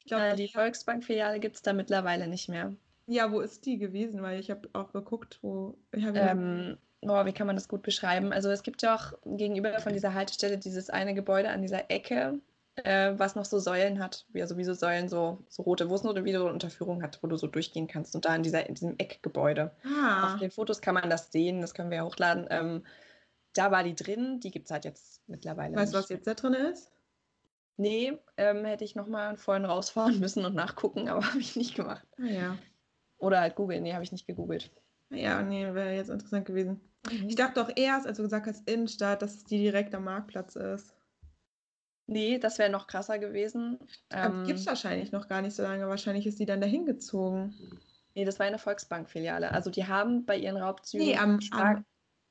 Ich glaube, äh, die Volksbank-Filiale gibt es da mittlerweile nicht mehr. ja, wo ist die gewesen? Weil ich habe auch geguckt, wo. Ähm, boah, wie kann man das gut beschreiben? Also es gibt ja auch gegenüber von dieser Haltestelle dieses eine Gebäude an dieser Ecke, äh, was noch so Säulen hat, wie, also wie so Säulen, so, so rote, wo es nur wieder so eine Unterführung hat, wo du so durchgehen kannst. Und da in, dieser, in diesem Eckgebäude. ah, Auf den Fotos kann man das sehen, das können wir ja hochladen. Ähm, da war die drin, die gibt es halt jetzt mittlerweile weißt du, was jetzt da drin ist? Nee, ähm, hätte ich nochmal vorhin rausfahren müssen und nachgucken, aber habe ich nicht gemacht. Ah, ja. Oder halt googeln, nee, habe ich nicht gegoogelt. Ja, nee, wäre jetzt interessant gewesen. Ich dachte auch erst, als du gesagt hast, Innenstadt, dass es die direkt am Marktplatz ist. Nee, das wäre noch krasser gewesen. Aber Ähm, gibt es wahrscheinlich noch gar nicht so lange. Wahrscheinlich ist die dann dahin gezogen. Nee, das war eine Volksbank-Filiale. Also die haben bei ihren Raubzügen Nee, am, am,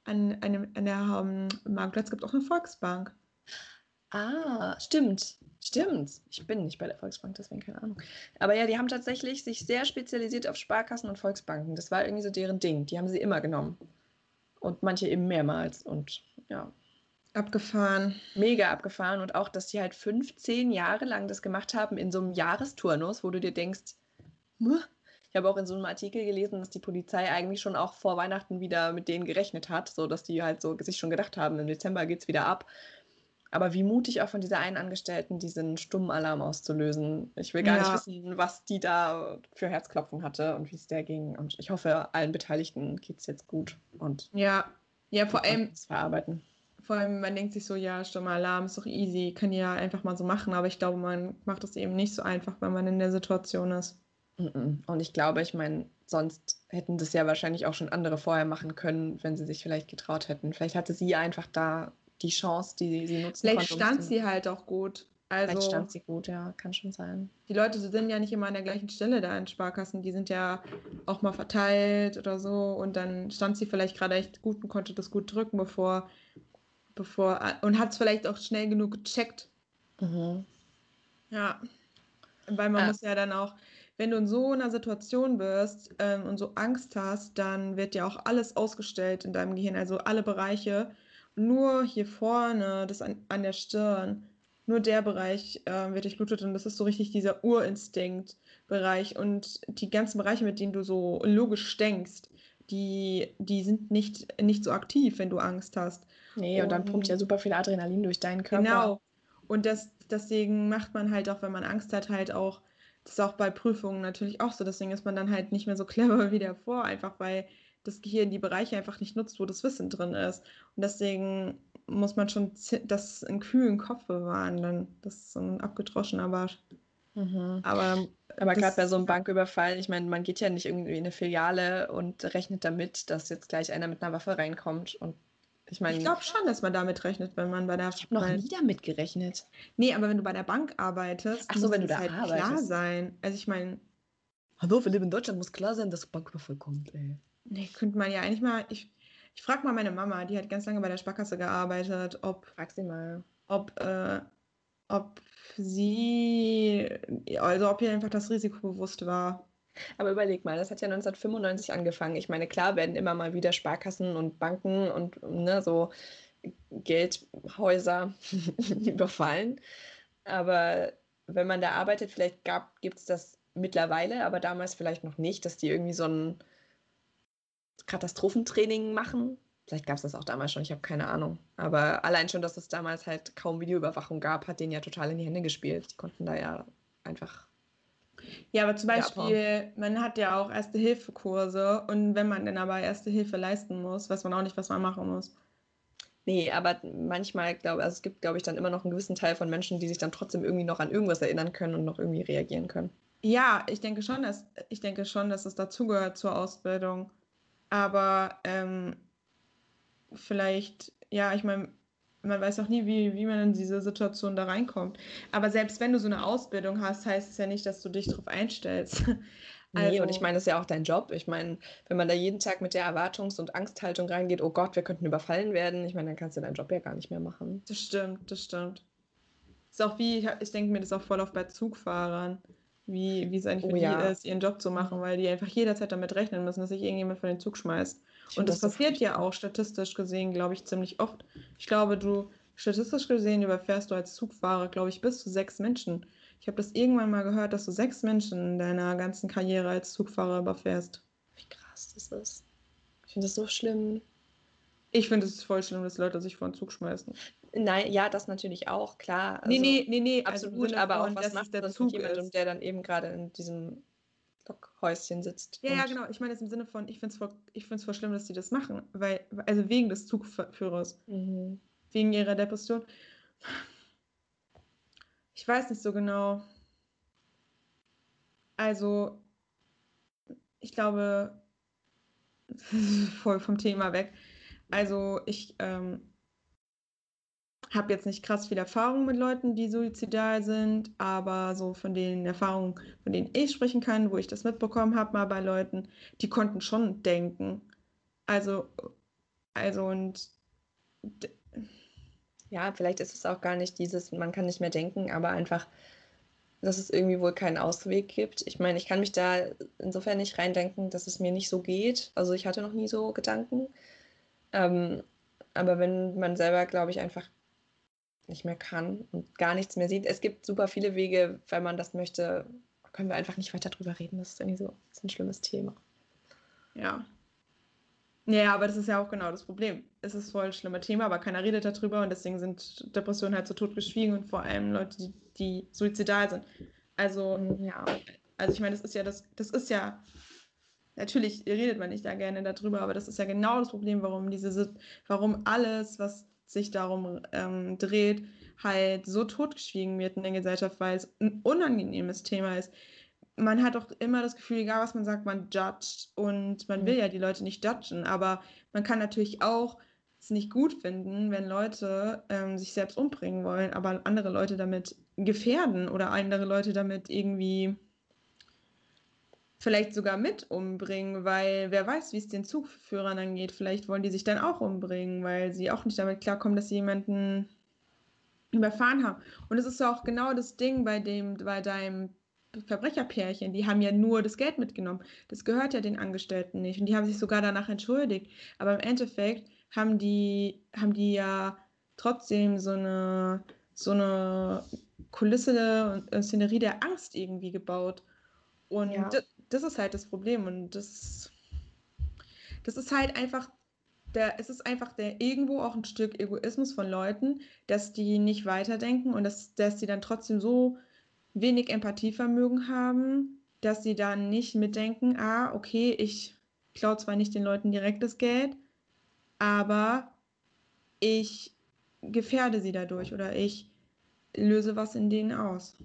an, einem, an der um, Marktplatz gibt es auch eine Volksbank. Ah, stimmt. Stimmt. Ich bin nicht bei der Volksbank, deswegen keine Ahnung. Aber ja, die haben tatsächlich sich sehr spezialisiert auf Sparkassen und Volksbanken. Das war irgendwie so deren Ding. Die haben sie immer genommen. Und manche eben mehrmals. Und ja, Abgefahren. mega abgefahren. Und auch, dass die halt 15 Jahre lang das gemacht haben in so einem Jahresturnus, wo du dir denkst, "Muh." ich habe auch in so einem Artikel gelesen, dass die Polizei eigentlich schon auch vor Weihnachten wieder mit denen gerechnet hat, so dass die halt so sich schon gedacht haben, im Dezember geht es wieder ab. Aber wie mutig auch von dieser einen Angestellten, diesen stummen Alarm auszulösen. Ich will gar Ja. nicht wissen, was die da für Herzklopfen hatte und wie es der ging. Und ich hoffe, allen Beteiligten geht es jetzt gut und Ja, ja, vor allem, verarbeiten. Vor allem, man denkt sich so, ja, stummer Alarm ist doch easy, kann ja einfach mal so machen, aber ich glaube, man macht es eben nicht so einfach, wenn man in der Situation ist. Und ich glaube, ich meine, sonst hätten das ja wahrscheinlich auch schon andere vorher machen können, wenn sie sich vielleicht getraut hätten. Vielleicht hatte sie einfach da die Chance, die sie nutzen Vielleicht konnte. um stand sie halt auch gut. Also, Vielleicht stand sie gut, ja, kann schon sein. die Leute sind ja nicht immer an der gleichen Stelle da in Sparkassen. Die sind ja auch mal verteilt oder so. Und dann stand sie vielleicht gerade echt gut und konnte das gut drücken, bevor, bevor, und hat es vielleicht auch schnell genug gecheckt. Mhm. Ja. Weil man Ja. muss ja dann auch, wenn du in so einer Situation bist ähm, und so Angst hast, dann wird ja auch alles ausgestellt in deinem Gehirn, also alle Bereiche. nur hier vorne, das an, an der Stirn, nur der Bereich äh, wird durchblutet und das ist so richtig dieser Urinstinkt-Bereich und die ganzen Bereiche, mit denen du so logisch denkst, die, die sind nicht, nicht so aktiv, wenn du Angst hast. Nee, und, und dann pumpt ja super viel Adrenalin durch deinen Körper. Genau. Und das, deswegen macht man halt auch, wenn man Angst hat, halt auch, das ist auch bei Prüfungen natürlich auch so, deswegen ist man dann halt nicht mehr so clever wie davor, einfach weil das Gehirn die Bereiche einfach nicht nutzt, wo das Wissen drin ist. Und deswegen muss man schon das in kühlen Kopf bewahren, dann das ist so ein abgedroschener Barsch. Mhm. Aber, Aber gerade bei so einem Banküberfall, ich meine, man geht ja nicht irgendwie in eine Filiale und rechnet damit, dass jetzt gleich einer mit einer Waffe reinkommt und ich meine. Ich glaube schon, dass man damit rechnet, wenn man bei der. Ich habe noch nie damit gerechnet. Nee, aber wenn du bei der Bank arbeitest, Ach so, wenn du da halt arbeitest. klar sein. Also ich meine. Hallo, wir leben in Deutschland, muss klar sein, dass Banküberfall kommt, ey. Nee, könnte man ja eigentlich mal. Ich, ich frage mal meine Mama, die hat ganz lange bei der Sparkasse gearbeitet, ob. Frag sie mal. Ob, äh, ob sie. Also ob ihr einfach das Risiko bewusst war. Aber überleg mal, das hat ja 1995 angefangen. Ich meine, klar werden immer mal wieder Sparkassen und Banken und ne, so Geldhäuser überfallen. Aber wenn man da arbeitet, vielleicht gibt es das mittlerweile, aber damals vielleicht noch nicht, dass die irgendwie so ein Katastrophentraining machen. Vielleicht gab es das auch damals schon, ich habe keine Ahnung. Aber allein schon, dass es damals halt kaum Videoüberwachung gab, hat denen ja total in die Hände gespielt. Die konnten da ja einfach ja, aber zum Beispiel, man hat ja auch Erste-Hilfe-Kurse und wenn man dann aber Erste Hilfe leisten muss, weiß man auch nicht, was man machen muss. Nee, aber manchmal, glaube also es gibt, glaube ich, dann immer noch einen gewissen Teil von Menschen, die sich dann trotzdem irgendwie noch an irgendwas erinnern können und noch irgendwie reagieren können. Ja, ich denke schon, dass ich denke schon, dass es dazugehört zur Ausbildung. Aber ähm, vielleicht, ja, ich meine, man weiß auch nie, wie, wie man in diese Situation da reinkommt. Aber selbst wenn du so eine Ausbildung hast, heißt es ja nicht, dass du dich darauf einstellst. Also, nee, und ich meine, das ist ja auch dein Job. Ich meine, wenn man da jeden Tag mit der Erwartungs- und Angsthaltung reingeht, oh Gott, wir könnten überfallen werden, ich meine, dann kannst du deinen Job ja gar nicht mehr machen. Das stimmt, das stimmt. Ist auch wie, ich, ich denke mir das auch voll auf bei Zugfahrern, wie, wie es eigentlich oh, für ja. die ist, ihren Job zu machen, weil die einfach jederzeit damit rechnen müssen, dass sich irgendjemand von den Zug schmeißt. Und das, passiert ja auch statistisch gesehen, glaube ich, ziemlich oft. Ich glaube, du statistisch gesehen überfährst du als Zugfahrer, glaube ich, bis zu sechs Menschen. Ich habe das irgendwann mal gehört, dass du sechs Menschen in deiner ganzen Karriere als Zugfahrer überfährst. Wie krass das ist. Ich finde das so schlimm. Ich finde es voll schlimm, dass Leute sich vor den Zug schmeißen. Nein, ja, das natürlich auch, klar. Also nee, nee, nee, nee. Also absolut, also aber auch was macht der das Zug mit jemandem, der dann eben gerade in diesem Lockhäuschen sitzt. Ja, ja, genau. Ich meine es im Sinne von, ich finde es voll, voll schlimm, dass die das machen, weil, also wegen des Zugführers. Mhm. Wegen ihrer Depression. Ich weiß nicht so genau. Also, ich glaube, voll vom Thema weg. Also, ich ähm, habe jetzt nicht krass viel Erfahrung mit Leuten, die suizidal sind, aber so von den Erfahrungen, von denen ich sprechen kann, wo ich das mitbekommen habe, mal bei Leuten, die konnten schon denken. Also, also und. Ja, vielleicht ist es auch gar nicht dieses, man kann nicht mehr denken, aber einfach, dass es irgendwie wohl keinen Ausweg gibt. Ich meine, ich kann mich da insofern nicht reindenken, dass es mir nicht so geht. Also ich hatte noch nie so Gedanken. Ähm, aber wenn man selber, glaube ich, einfach nicht mehr kann und gar nichts mehr sieht. Es gibt super viele Wege, wenn man das möchte, können wir einfach nicht weiter drüber reden. Das ist irgendwie so ist ein schlimmes Thema. Ja. Ja, aber das ist ja auch genau das Problem. Es ist voll ein schlimmes Thema, aber keiner redet darüber und deswegen sind Depressionen halt so totgeschwiegen und vor allem Leute, die, die suizidal sind. Also, ja, also ich meine, das ist ja das, das ist ja, natürlich redet man nicht da gerne darüber, aber das ist ja genau das Problem, warum diese, warum alles, was sich darum ähm, dreht, halt so totgeschwiegen wird in der Gesellschaft, weil es ein unangenehmes Thema ist. Man hat auch immer das Gefühl, egal was man sagt, man judgt und man mhm. will ja die Leute nicht judgen, aber man kann natürlich auch es nicht gut finden, wenn Leute ähm, sich selbst umbringen wollen, aber andere Leute damit gefährden oder andere Leute damit irgendwie vielleicht sogar mit umbringen, weil wer weiß, wie es den Zugführern dann geht. Vielleicht wollen die sich dann auch umbringen, weil sie auch nicht damit klarkommen, dass sie jemanden überfahren haben. Und es ist ja auch genau das Ding bei dem, bei deinem Verbrecherpärchen, die haben ja nur das Geld mitgenommen. Das gehört ja den Angestellten nicht. Und die haben sich sogar danach entschuldigt. Aber im Endeffekt haben die, haben die ja trotzdem so eine, so eine Kulisse und Szenerie der Angst irgendwie gebaut. Und ja. Das, ist halt das Problem. Und das, das ist halt einfach der, es ist einfach der irgendwo auch ein Stück Egoismus von Leuten, dass die nicht weiterdenken und dass, dass die dann trotzdem so wenig Empathievermögen haben, dass sie dann nicht mitdenken, ah, okay, ich klaue zwar nicht den Leuten direkt das Geld, aber ich gefährde sie dadurch oder ich löse was in denen aus.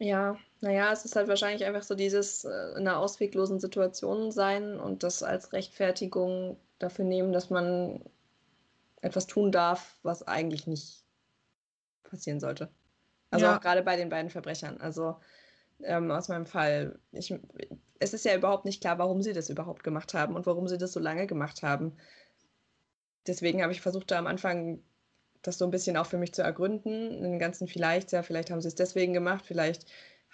Ja, naja, es ist halt wahrscheinlich einfach so dieses äh, in einer ausweglosen Situation sein und das als Rechtfertigung dafür nehmen, dass man etwas tun darf, was eigentlich nicht passieren sollte. Also ja. auch gerade bei den beiden Verbrechern. Also ähm, aus meinem Fall, ich, es ist ja überhaupt nicht klar, warum sie das überhaupt gemacht haben und warum sie das so lange gemacht haben. Deswegen habe ich versucht, da am Anfang das so ein bisschen auch für mich zu ergründen. Den ganzen vielleicht, ja, vielleicht haben sie es deswegen gemacht, vielleicht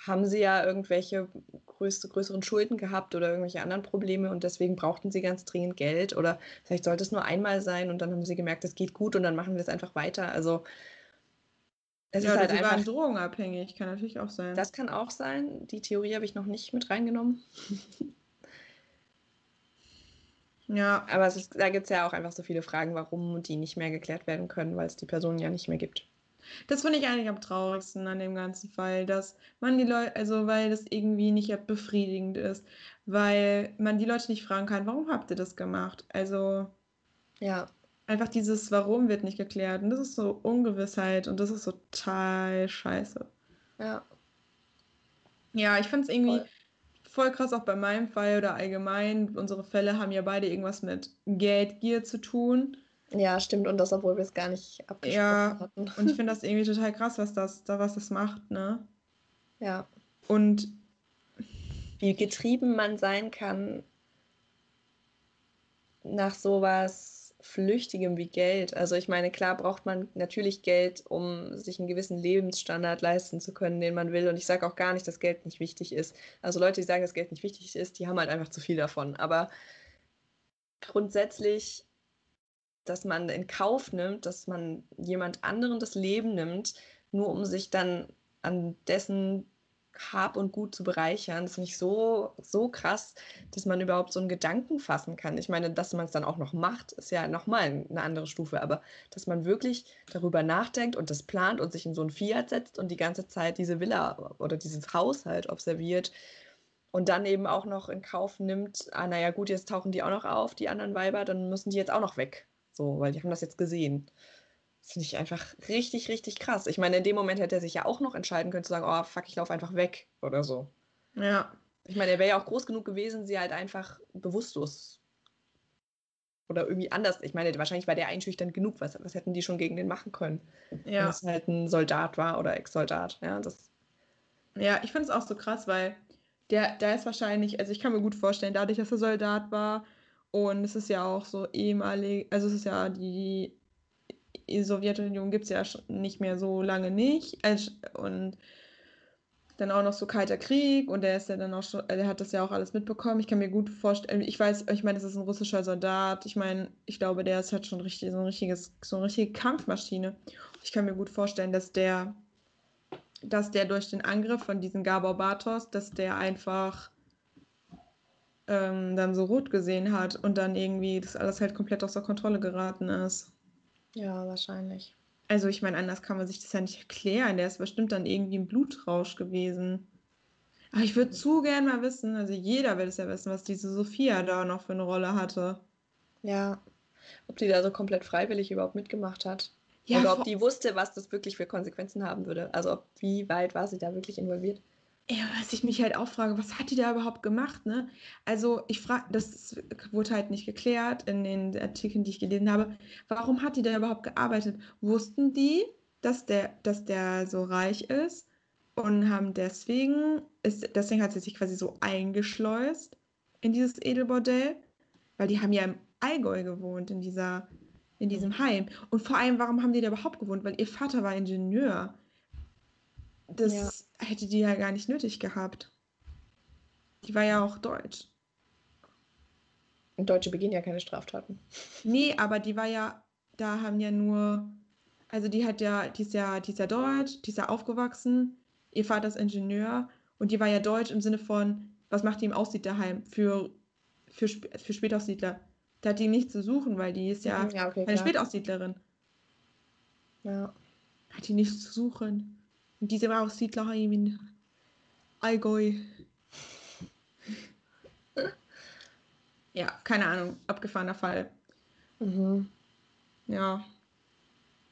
haben sie ja irgendwelche größte, größeren Schulden gehabt oder irgendwelche anderen Probleme und deswegen brauchten sie ganz dringend Geld oder vielleicht sollte es nur einmal sein und dann haben sie gemerkt, es geht gut und dann machen wir es einfach weiter. Also es ja, ist halt sie einfach, waren drogenabhängig, kann natürlich auch sein. Das kann auch sein. Die Theorie habe ich noch nicht mit reingenommen. ja. Aber ist, da gibt es ja auch einfach so viele Fragen, warum die nicht mehr geklärt werden können, weil es die Person ja nicht mehr gibt. Das finde ich eigentlich am traurigsten an dem ganzen Fall, dass man die Leute, also weil das irgendwie nicht befriedigend ist, weil man die Leute nicht fragen kann, warum habt ihr das gemacht? Also ja, einfach dieses Warum wird nicht geklärt und das ist so Ungewissheit und das ist total scheiße. Ja. Ja, ich finde es irgendwie voll. Voll krass auch bei meinem Fall oder allgemein. Unsere Fälle haben ja beide irgendwas mit Geldgier zu tun. Ja, stimmt. Und das, obwohl wir es gar nicht abgesprochen ja, hatten. Und ich finde das irgendwie total krass, was das, da was das macht, ne? Ja. Und wie getrieben man sein kann nach sowas Flüchtigem wie Geld. Also ich meine, klar braucht man natürlich Geld, um sich einen gewissen Lebensstandard leisten zu können, den man will. Und ich sage auch gar nicht, dass Geld nicht wichtig ist. Also Leute, die sagen, dass Geld nicht wichtig ist, die haben halt einfach zu viel davon. Aber grundsätzlich dass man in Kauf nimmt, dass man jemand anderen das Leben nimmt, nur um sich dann an dessen Hab und Gut zu bereichern. Das finde ich so, so krass, dass man überhaupt so einen Gedanken fassen kann. Ich meine, dass man es dann auch noch macht, ist ja nochmal eine andere Stufe, aber dass man wirklich darüber nachdenkt und das plant und sich in so ein Fiat setzt und die ganze Zeit diese Villa oder dieses Haus halt observiert und dann eben auch noch in Kauf nimmt, ah, naja, gut, jetzt tauchen die auch noch auf, die anderen Weiber, dann müssen die jetzt auch noch weg. So, weil die haben das jetzt gesehen. Finde ich einfach richtig, richtig krass. Ich meine, in dem Moment hätte er sich ja auch noch entscheiden können zu sagen, oh fuck, ich laufe einfach weg oder so. Ja. Ich meine, er wäre ja auch groß genug gewesen, sie halt einfach bewusstlos oder irgendwie anders. Ich meine, wahrscheinlich war der einschüchternd genug. Was, was hätten die schon gegen den machen können? Ja. Wenn es halt ein Soldat war oder Ex-Soldat. Ja, das. Ja, ich finde es auch so krass, weil der, der ist wahrscheinlich, also ich kann mir gut vorstellen, dadurch, dass er Soldat war, und es ist ja auch so ehemalig, also es ist ja die, die Sowjetunion gibt es ja nicht mehr so lange nicht. Und dann auch noch so kalter Krieg und der ist ja dann auch schon, der hat das ja auch alles mitbekommen. Ich kann mir gut vorstellen, ich weiß, ich meine, das ist ein russischer Soldat. Ich meine, ich glaube, der ist halt schon richtig, so ein richtiges, so eine richtige Kampfmaschine. Ich kann mir gut vorstellen, dass der, dass der durch den Angriff von diesem Gabor Bartos, dass der einfach ähm, dann so rot gesehen hat und dann irgendwie das alles halt komplett außer Kontrolle geraten ist. Ja, wahrscheinlich. Also ich meine, anders kann man sich das ja nicht erklären. Der ist bestimmt dann irgendwie ein Blutrausch gewesen. Aber ich würde zu gern mal wissen, also jeder will es ja wissen, was diese Sophia da noch für eine Rolle hatte. Ja, ob die da so komplett freiwillig überhaupt mitgemacht hat. Ja, Oder ob die wusste, was das wirklich für Konsequenzen haben würde. Also ob, wie weit war sie da wirklich involviert. Ja, was ich mich halt auch frage, was hat die da überhaupt gemacht, ne? Also ich frage, das wurde halt nicht geklärt in den Artikeln, die ich gelesen habe. Warum hat die da überhaupt gearbeitet? Wussten die, dass der, dass der so reich ist und haben deswegen, ist, deswegen hat sie sich quasi so eingeschleust in dieses Edelbordell? Weil die haben ja im Allgäu gewohnt, in dieser, in diesem. Heim. Und vor allem, warum haben die da überhaupt gewohnt? Weil ihr Vater war Ingenieur. Das ja. hätte die ja gar nicht nötig gehabt. Die war ja auch deutsch. Und Deutsche begehen ja keine Straftaten. Nee, aber die war ja, da haben ja nur, also die hat ja, die ist ja, die ist ja deutsch, die ist ja aufgewachsen, ihr Vater ist Ingenieur und die war ja deutsch im Sinne von, was macht die im Aussiedlerheim für, für, für Spätaussiedler? Da hat die nichts zu suchen, weil die ist ja, ja okay, eine klar. Spätaussiedlerin. Ja. Hat die nichts zu suchen. Und diese war Aussiedlerheim in Allgäu. ja, keine Ahnung, abgefahrener Fall. Mhm. Ja.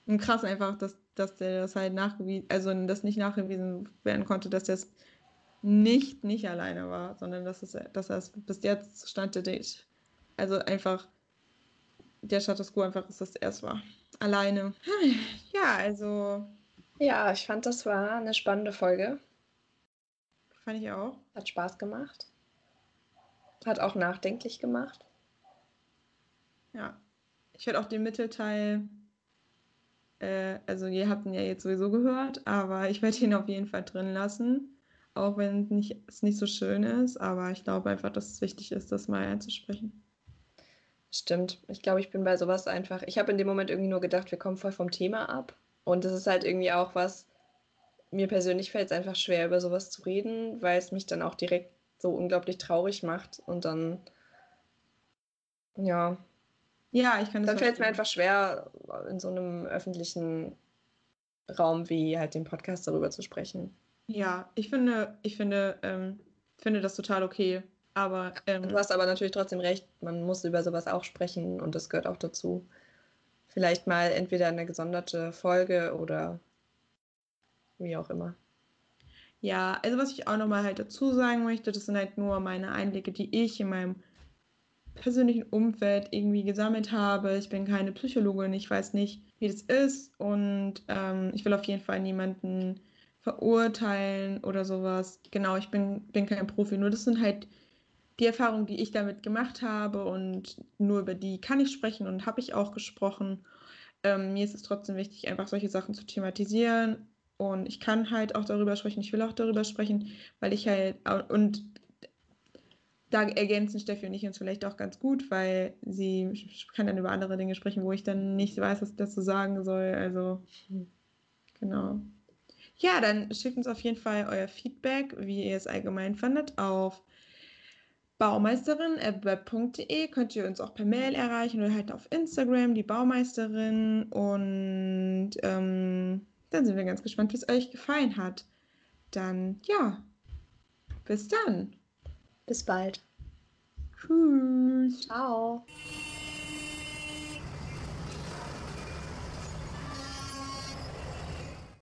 Und krass einfach, dass, dass der das halt nachgewiesen, also das nicht nachgewiesen werden konnte, dass der es nicht, nicht alleine war, sondern dass, es, dass er es bis jetzt stand der Date. Also einfach der Status quo einfach ist, dass er es war. Alleine. Ja, also Ja, ich fand, das war eine spannende Folge. fand ich auch. Hat Spaß gemacht. Hat auch nachdenklich gemacht. Ja. Ich werde auch den Mittelteil, äh, also ihr habt ihn ja jetzt sowieso gehört, aber ich werde ihn auf jeden Fall drin lassen, auch wenn nicht, es nicht so schön ist, aber ich glaube einfach, dass es wichtig ist, das mal einzusprechen. Stimmt. Ich glaube, ich bin bei sowas einfach. Ich habe in dem Moment irgendwie nur gedacht, wir kommen voll vom Thema ab. Und das ist halt irgendwie auch was, mir persönlich fällt es einfach schwer, über sowas zu reden, weil es mich dann auch direkt so unglaublich traurig macht. Und dann, ja, Ja, ich kann das dann fällt es mir einfach schwer, in so einem öffentlichen Raum wie halt dem Podcast darüber zu sprechen. Ja, ich finde, ich finde, ähm, finde das total okay, aber ähm, Du hast aber natürlich trotzdem recht, man muss über sowas auch sprechen und das gehört auch dazu. Vielleicht mal entweder eine gesonderte Folge oder wie auch immer. Ja, also was ich auch nochmal halt dazu sagen möchte, das sind halt nur meine Einblicke, die ich in meinem persönlichen Umfeld irgendwie gesammelt habe. Ich bin keine Psychologin, ich weiß nicht, wie das ist und ähm, ich will auf jeden Fall niemanden verurteilen oder sowas. Genau, ich bin, bin kein Profi, nur das sind halt die Erfahrungen, die ich damit gemacht habe und nur über die kann ich sprechen und habe ich auch gesprochen. Ähm, mir ist es trotzdem wichtig, einfach solche Sachen zu thematisieren und ich kann halt auch darüber sprechen, ich will auch darüber sprechen, weil ich halt, und da ergänzen Steffi und ich uns vielleicht auch ganz gut, weil sie kann dann über andere Dinge sprechen, wo ich dann nicht weiß, was ich dazu sagen soll. Also, genau. Ja, dann schickt uns auf jeden Fall euer Feedback, wie ihr es allgemein fandet, auf baumeisterin.web.de. Könnt ihr uns auch per Mail erreichen oder halt auf Instagram, die Baumeisterin. Und ähm, dann sind wir ganz gespannt, wie es euch gefallen hat. Dann, ja, bis dann. Bis bald. Tschüss. Ciao.